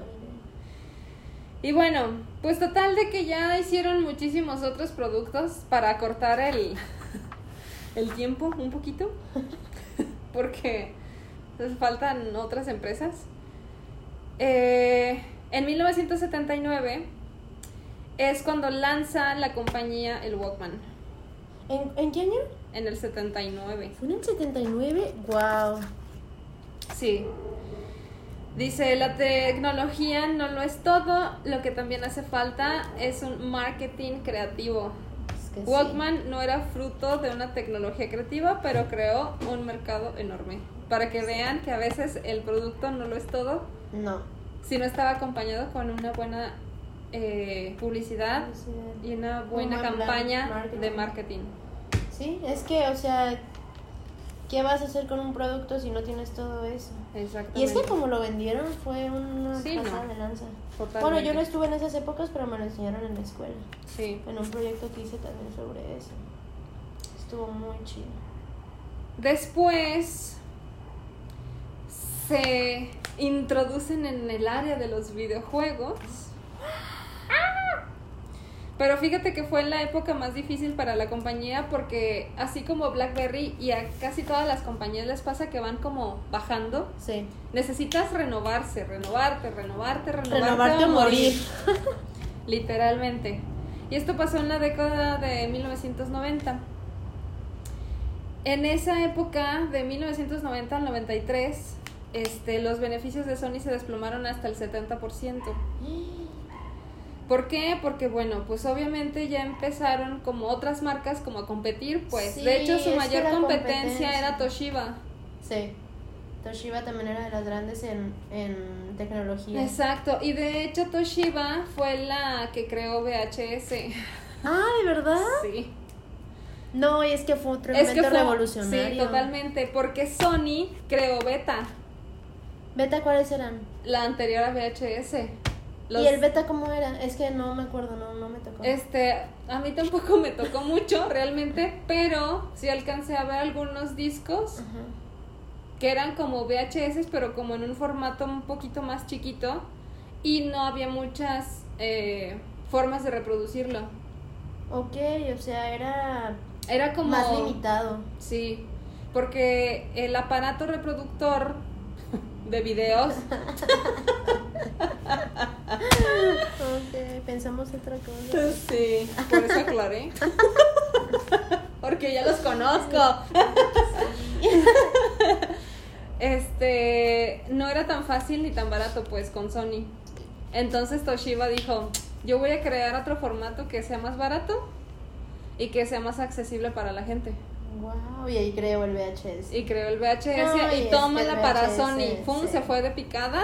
Y bueno, pues total de que ya hicieron muchísimos otros productos para acortar el, el tiempo un poquito, porque les faltan otras empresas. Eh, en 1979 es cuando lanza la compañía el Walkman, ¿En, ¿En qué año? en el 79. ¿Fue en el 79? ¡Wow! Sí. Dice, la tecnología no lo es todo, lo que también hace falta es un marketing creativo. Que sí. Walkman no era fruto de una tecnología creativa, pero creó un mercado enorme. Para que vean que a veces el producto no lo es todo, No. si no estaba acompañado con una buena eh, publicidad Publicidad. y una buena campaña marketing. de marketing. Sí, es que, o sea, ¿qué vas a hacer con un producto si no tienes todo eso? Exactamente. Y es que como lo vendieron fue una Sí, pasada no. de lanza. Totalmente. Bueno, yo no estuve en esas épocas, pero me lo enseñaron en la escuela. Sí. En un proyecto que hice también sobre eso. Estuvo muy chido. Después se introducen en el área de los videojuegos. Pero fíjate que fue la época más difícil para la compañía porque así como BlackBerry y a casi todas las compañías les pasa que van como bajando, Sí. necesitas renovarse, renovarte, renovarte, renovarte, Renovarte o morir. Literalmente. Y esto pasó en la década de 1990. En esa época, de 1990 al 93, este, los beneficios de Sony se desplomaron hasta el 70%. ¿Por qué? Porque bueno, pues obviamente ya empezaron como otras marcas como a competir, pues Sí, de hecho su mayor competencia competencia. era Toshiba. Sí. Toshiba también era de las grandes en, en tecnología. Exacto, y de hecho Toshiba fue la que creó VHS. Ah, ¿de verdad? Sí. No, y es que fue un tremendo Es que fue, revolucionario. Sí, totalmente, porque Sony creó Beta, ¿Beta cuáles eran? la anterior a VHS. Los- ¿Y el beta cómo era? Es que no me acuerdo, no, no me tocó. Este, a mí tampoco me tocó mucho realmente, pero sí alcancé a ver algunos discos Ajá. que eran como VHS, pero como en un formato un poquito más chiquito y no había muchas eh, formas de reproducirlo. Ok, o sea, era Era como... más limitado. Sí, porque el aparato reproductor de videos Ok, pensamos otra cosa. Sí, por eso aclaré. Porque ya los conozco. Este, no era tan fácil ni tan barato pues con Sony. Entonces Toshiba dijo, yo voy a crear otro formato que sea más barato y que sea más accesible para la gente. Wow, y ahí creo el VHS. Y creó el VHS No, y y es tómala que el para Sony. Sí. se fue de picada.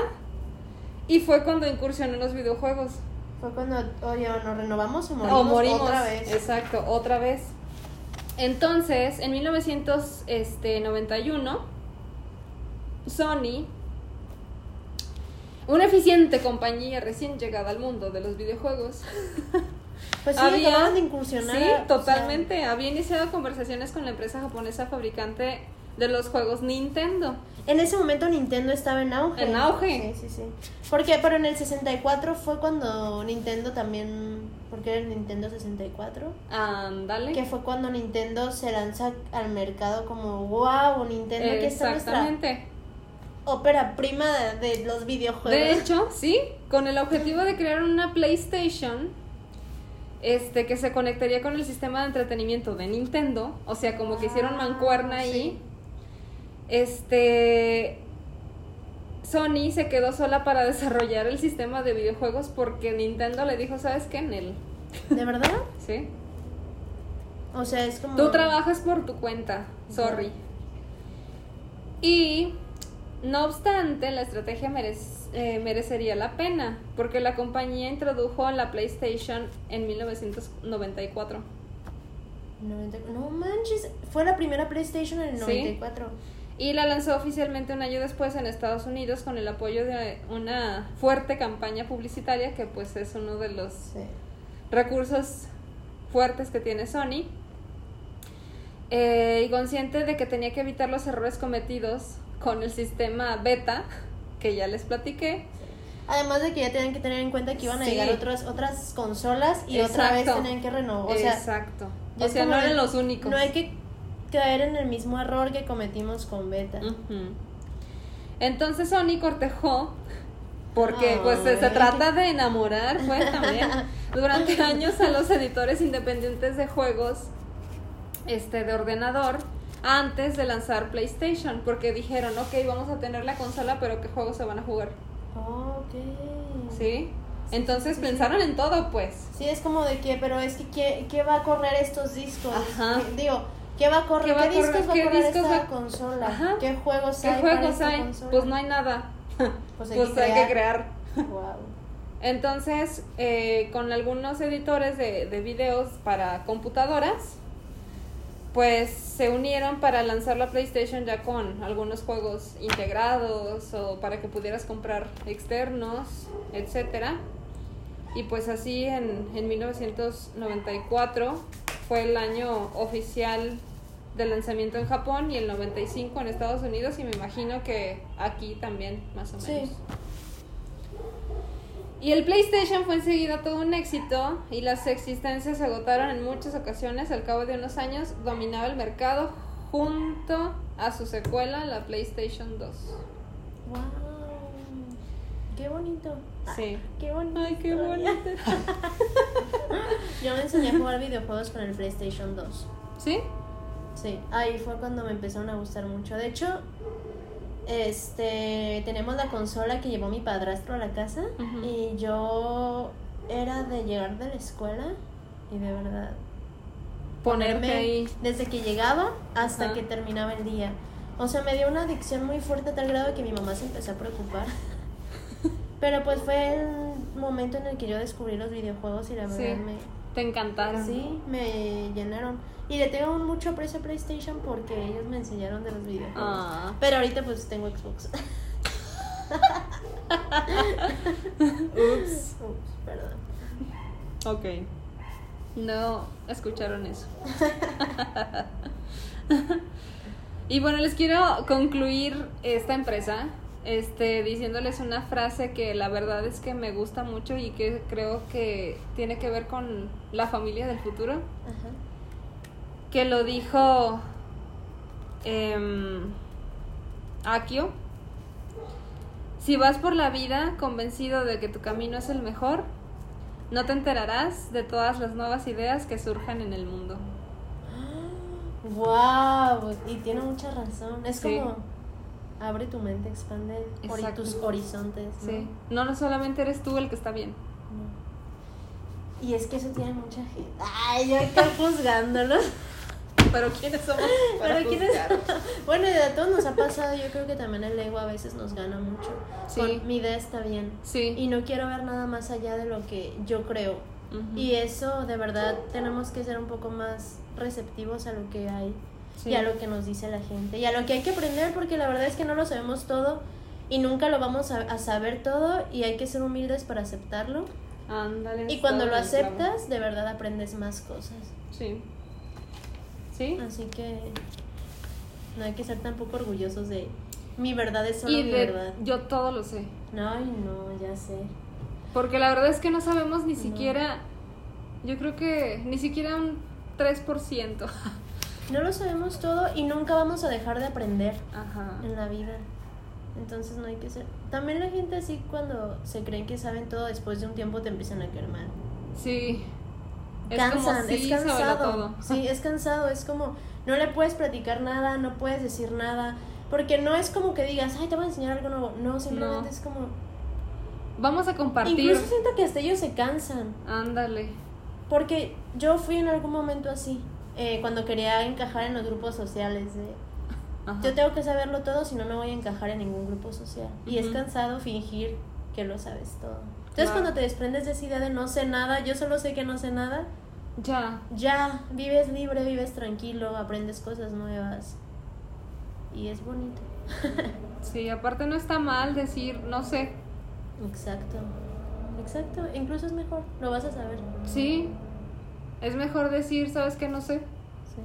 Y fue cuando incursionó en los videojuegos. Fue cuando, oye, nos renovamos o morimos, o morimos. otra vez. Exacto, otra vez. Entonces, en 1991, Sony, una eficiente compañía recién llegada al mundo de los videojuegos, Pues sí, había- acababan de incursionar. sí, o sea, totalmente, había iniciado conversaciones con la empresa japonesa fabricante de los juegos Nintendo. en ese momento Nintendo estaba en auge. En auge. Sí, sí, sí. Porque, pero en el 64 fue cuando Nintendo también, porque era el Nintendo 64, Ándale. que fue cuando Nintendo se lanza al mercado como, wow, Nintendo, aquí está Exactamente. ópera prima de, de los videojuegos. De hecho, sí, con el objetivo de crear una PlayStation este que se conectaría con el sistema de entretenimiento de Nintendo, o sea, como que hicieron Ah, mancuerna ahí. sí. Este Sony se quedó sola para desarrollar el sistema de videojuegos porque Nintendo le dijo, ¿sabes qué? En él. ¿De verdad? Sí. O sea, es como... Tú trabajas por tu cuenta, sorry. Y no obstante, la estrategia merec- eh, merecería la pena, porque la compañía introdujo la PlayStation en 1994. 90 No manches, fue la primera PlayStation en el Sí. 94. Y la lanzó oficialmente un año después en Estados Unidos con el apoyo de una fuerte campaña publicitaria que pues es uno de los Sí. recursos fuertes que tiene Sony. Eh, y consciente de que tenía que evitar los errores cometidos con el sistema beta, que ya les platiqué. Además de que ya tenían que tener en cuenta que iban a Sí. llegar otras otras consolas y otra vez tenían que renovar. O sea, Exacto. O sea, no eran los únicos. No hay que caer en el mismo error que cometimos con Beta. Entonces Sony cortejó, porque pues se, se trata de enamorar, pues también, durante años a los editores independientes de juegos este, de ordenador antes de lanzar PlayStation, porque dijeron, ok, vamos a tener la consola, pero ¿qué juegos se van a jugar? Ok. ¿Sí? Entonces sí, pensaron en todo, pues. Sí, es como de que, pero es que ¿qué, qué va a correr estos discos? Ajá. Digo, ¿qué va a correr? ¿Qué va a discos correr? va a ¿Qué correr esta va- consola? Ajá. ¿Qué juegos ¿Qué hay para juegos esta hay? consola? Pues no hay nada. Pues Pues hay, que crear. Wow. Entonces, eh, con algunos editores de, de videos para computadoras, pues se unieron para lanzar la PlayStation ya con algunos juegos integrados o para que pudieras comprar externos, etcétera. Y pues así en, en 1994 fue el año oficial del lanzamiento en Japón y el 95 en Estados Unidos y me imagino que aquí también más o Sí. Y el PlayStation fue enseguida todo un éxito y las existencias se agotaron en muchas ocasiones. Al cabo de unos años dominaba el mercado junto a su secuela, la PlayStation 2. Wow. Qué bonito. Sí. Qué bonito. Ay, qué bonito. Yo me enseñé a jugar videojuegos con el PlayStation 2. ¿Sí? Sí, ahí fue cuando me empezaron a gustar mucho. De hecho, este, tenemos la consola que llevó mi padrastro a la casa y yo era de llegar de la escuela y de verdad Ponerte ahí. desde que llegaba hasta Ajá. que terminaba el día. O sea, me dio una adicción muy fuerte a tal grado que mi mamá se empezó a preocupar. Pero pues fue el momento en el que yo descubrí los videojuegos y la Sí. verdad me, Te encantaron. Sí, me llenaron. Y le tengo mucho aprecio a PlayStation porque ellos me enseñaron de los videojuegos. Ah. Pero ahorita pues tengo Xbox. Ups. Ups, perdón. Ok. No escucharon eso. y bueno, les quiero concluir esta empresa este diciéndoles una frase que la verdad es que me gusta mucho y que creo que tiene que ver con la familia del futuro, Ajá. Que lo dijo em, Akio. Si vas por la vida convencido de que tu camino es el mejor, no te enterarás de todas las nuevas ideas que surjan en el mundo. Wow, y tiene mucha razón. Es Sí. como abre tu mente, expande ori- tus horizontes. ¿no? Sí. No, no solamente eres tú el que está bien. No. Y es que eso tiene mucha gente. Ay, yo acá juzgándolos. Pero ¿quiénes somos para Pero quién es. juzgar? bueno, y a todos nos ha pasado. Yo creo que también el ego a veces nos gana mucho. Sí. Con, mi idea está bien. Sí. Y no quiero ver nada más allá de lo que yo creo. Ujú. Y eso, de verdad, tenemos que ser un poco más receptivos a lo que hay Sí. y a lo que nos dice la gente y a lo que hay que aprender, porque la verdad es que no lo sabemos todo y nunca lo vamos a, a saber todo y hay que ser humildes para aceptarlo. Ándale. Y cuando lo aceptas, de verdad aprendes más cosas. Sí. Sí. Así que no hay que ser tampoco orgullosos de mi verdad es solo Y mi de- verdad. yo todo lo sé. No, ay, no, ya sé. Porque la verdad es que no sabemos ni siquiera, yo creo que ni siquiera un 3%. No lo sabemos todo y nunca vamos a dejar de aprender. Ajá. en la vida. Entonces no hay que ser. También la gente así cuando se creen que saben todo, después de un tiempo te empiezan a mal. Sí. Cansan, sí, es cansado. Sí, es cansado, es como no le puedes platicar nada, no puedes decir nada, Porque no es como que digas, ay, te voy a enseñar algo nuevo. No, simplemente No. es como. Vamos a compartir. Incluso siento que hasta ellos se cansan. Ándale. Porque yo fui en algún momento así. eh, cuando quería encajar en los grupos sociales. de, Ajá. Yo tengo que saberlo todo, si no, no voy a encajar en ningún grupo social. Y es cansado fingir que lo sabes todo. Entonces, cuando te desprendes de esa idea de no sé nada, yo solo sé que no sé nada, Ya. ya vives libre, vives tranquilo, aprendes cosas nuevas. Y es bonito. Sí, aparte no está mal decir, no sé. Exacto. Exacto. Incluso es mejor, lo vas a saber. Sí. Es mejor decir, ¿sabes qué? No sé. Sí.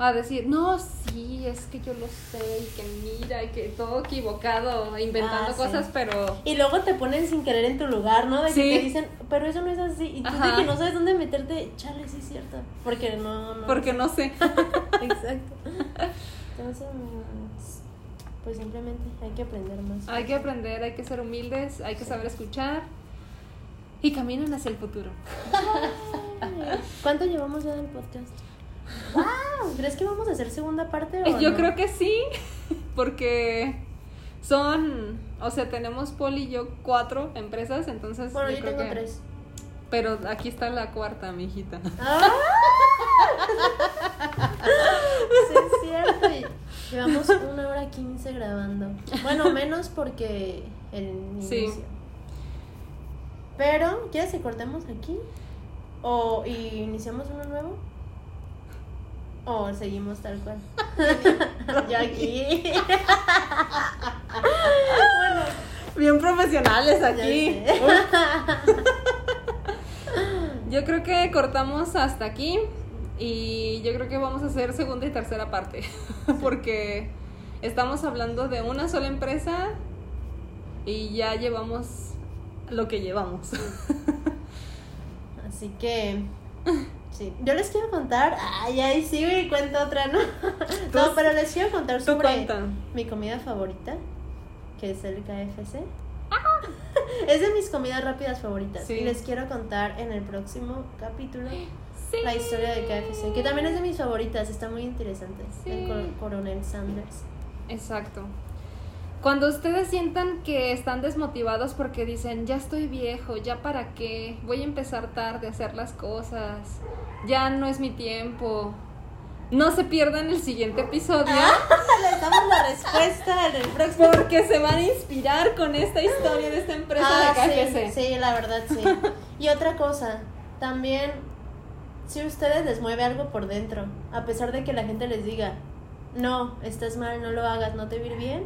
A decir, no, sí, es que yo lo sé y que mira y que todo equivocado, inventando Ah, sí. cosas, pero... Y luego te ponen sin querer en tu lugar, ¿no? De Sí. que te dicen, pero eso no es así. Y tú Ajá. de que no sabes dónde meterte, chale, sí es cierto. Porque no, no. Porque no sé. Exacto. Entonces, pues simplemente hay que aprender más. hay que aprender, hay que ser humildes, hay que saber escuchar y caminan hacia el futuro. ¿Cuánto llevamos ya del podcast? ¡Wow! ¿Crees que vamos a hacer segunda parte o Yo no? creo que sí, porque son, o sea, tenemos Poli y yo cuatro empresas, entonces... Bueno, yo, creo tengo que- tres. Pero aquí está la cuarta, mi hijita. ¡Ah! sí, es cierto. Llevamos una hora quince grabando. Bueno, menos porque el Sí. inicio. Pero, ¿quieres que cortemos aquí? ¿O y iniciamos uno nuevo? ¿O seguimos tal cual? Yo aquí. bueno, Bien profesionales aquí. Yo creo que cortamos hasta aquí y yo creo que vamos a hacer segunda y tercera parte porque estamos hablando de una sola empresa y ya llevamos lo que llevamos. Así que, sí. Yo les quiero contar. Ay, ay, sí, y cuento otra, ¿no? No, pero les quiero contar sobre mi comida favorita, que es el KFC. Es de mis comidas rápidas favoritas. Sí. Y les quiero contar en el próximo capítulo Sí. la historia de KFC, que también es de mis favoritas. Está muy interesante. El cor- coronel Sanders. Exacto. Cuando ustedes sientan que están desmotivados porque dicen, ya estoy viejo, ya para qué, voy a empezar tarde a hacer las cosas, ya no es mi tiempo, no se pierdan el siguiente episodio Les damos la respuesta en el próximo porque se van a inspirar con esta historia de esta empresa Ah, de sí, KFC. sí, la verdad, sí. Y otra cosa, también, si a ustedes les mueve algo por dentro, a pesar de que la gente les diga, no, estás mal, no lo hagas, no te va bien,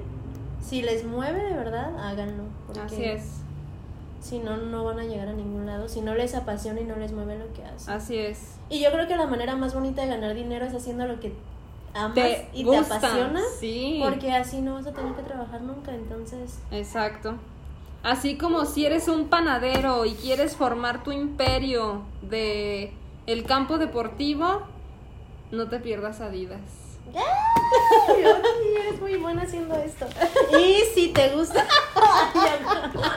si les mueve de verdad, háganlo. Así es, Si no, no van a llegar a ningún lado, si no les apasiona y no les mueve lo que hacen. así es. Y yo creo que la manera más bonita de ganar dinero es haciendo lo que amas Te y gusta, te apasiona, sí. porque así no vas a tener que trabajar nunca, entonces... Exacto. Así como si eres un panadero y quieres formar tu imperio de el campo deportivo, no te pierdas Adidas. Ay, Oki, eres muy buena haciendo esto. Y si te gusta,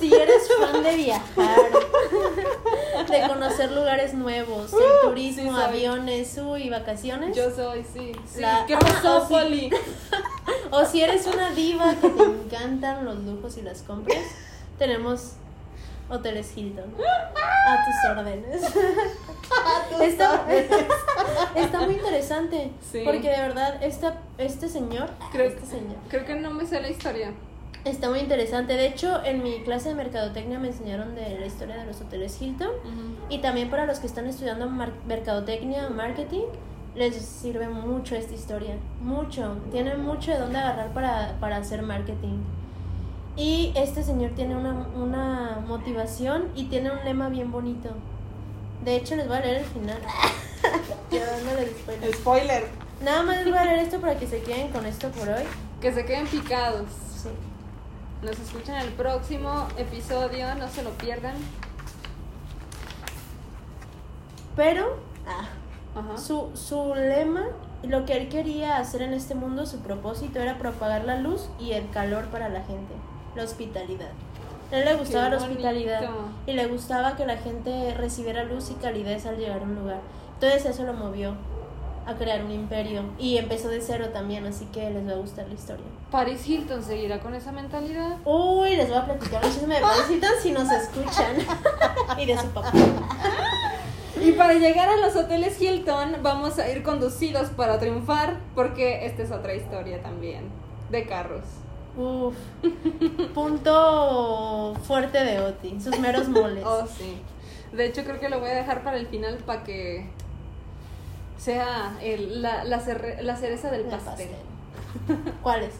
si eres fan de viajar, de conocer lugares nuevos, el turismo, sí aviones, uy, vacaciones. Yo soy, sí. sí. La- ¿Qué pasó. Poli? O si eres una diva que te encantan los lujos y las compras, tenemos Hoteles Hilton. A tus órdenes. Está, está muy interesante. Sí. Porque de verdad, esta, este señor. Creo, este señor. creo que no me sé la historia. Está muy interesante. De hecho, en mi clase de mercadotecnia me enseñaron de la historia de los hoteles Hilton. Y también para los que están estudiando mar- mercadotecnia o marketing, les sirve mucho esta historia. Mucho. Tienen mucho de dónde agarrar para, para hacer marketing. Y este señor tiene una, una motivación y tiene un lema bien bonito. De hecho, les voy a leer el final. Spoiler. Spoiler. Nada más les voy a leer esto para que se queden con esto por hoy. Que se queden picados. Sí. Nos escuchan en el próximo episodio, no se lo pierdan. Pero, ah, Ajá. Su, su lema, lo que él quería hacer en este mundo, su propósito era propagar la luz y el calor para la gente, la hospitalidad. A él le gustaba Qué la hospitalidad bonito. y le gustaba que la gente recibiera luz y calidez al llegar a un lugar. Entonces eso lo movió a crear un imperio y empezó de cero también, así que les va a gustar la historia. Paris Hilton seguirá con esa mentalidad. Uy, les voy a platicar un chisme de Paris Hilton si nos escuchan. y de su papá. Y para llegar a los hoteles Hilton vamos a ir conducidos para triunfar porque esta es otra historia también de carros. Uf. Punto fuerte de Oti, sus meros moles. Oh, sí. De hecho creo que lo voy a dejar para el final para que sea el- la, la, la cereza del El pastel. ¿Cuáles?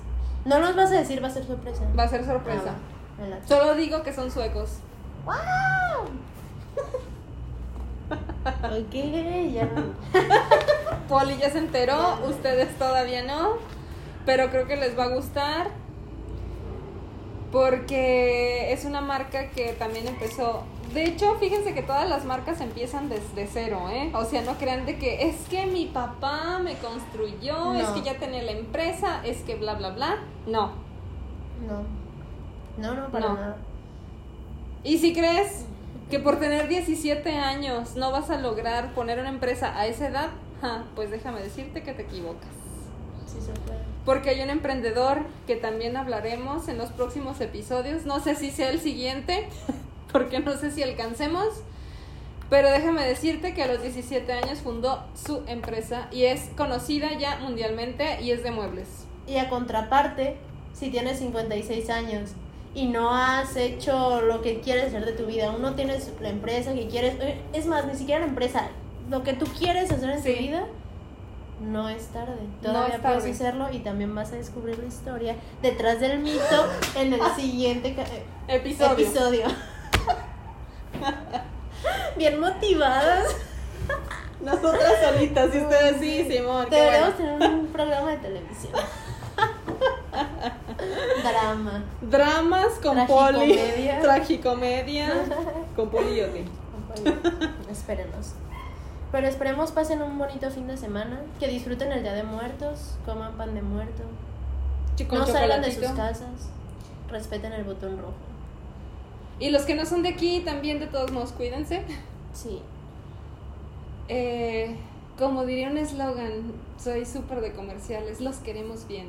No nos vas a decir, va a ser sorpresa. Va a ser sorpresa. Ah, va. Solo digo que son suecos. Ok, ya. Poli ya se enteró, ustedes todavía no, pero creo que les va a gustar porque es una marca que también empezó. De hecho, fíjense que todas las marcas empiezan desde cero, ¿eh? O sea, no crean de que es que mi papá me construyó, es que ya tenía la empresa, es que bla, bla, bla. No. No. No, no, para No. nada. Y si crees que por tener 17 años no vas a lograr poner una empresa a esa edad, ja, pues déjame decirte que te equivocas. Sí se puede. Porque hay un emprendedor que también hablaremos en los próximos episodios. No sé si sea el siguiente, porque no sé si alcancemos. Pero déjame decirte que a los 17 años fundó su empresa y es conocida ya mundialmente y es de muebles. Y a contraparte, si tienes 56 años y no has hecho lo que quieres hacer de tu vida, aún no tienes la empresa que quieres, eh, es más, ni siquiera la empresa, lo que tú quieres hacer en Sí. tu vida, no es tarde. No Todavía es puedes hacerlo y también vas a descubrir la historia detrás del mito en el siguiente eh, Episodio. episodio. Bien motivadas. Nosotras solitas y ustedes sí, Simón. Deberíamos bueno. tener un programa de televisión. Drama. Dramas con Poli. Tragicomedia. Con Poli y. Espérenos. Pero esperemos pasen un bonito fin de semana, que disfruten el Día de Muertos, coman pan de muerto, no salgan de sus casas, respeten el botón rojo. Y los que no son de aquí también de todos modos cuídense. Sí. Eh, como diría un eslogan, soy súper de comerciales, los queremos bien.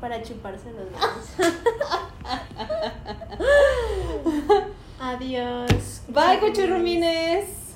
Para chuparse los dedos. Adiós. Bye, cochurrumines.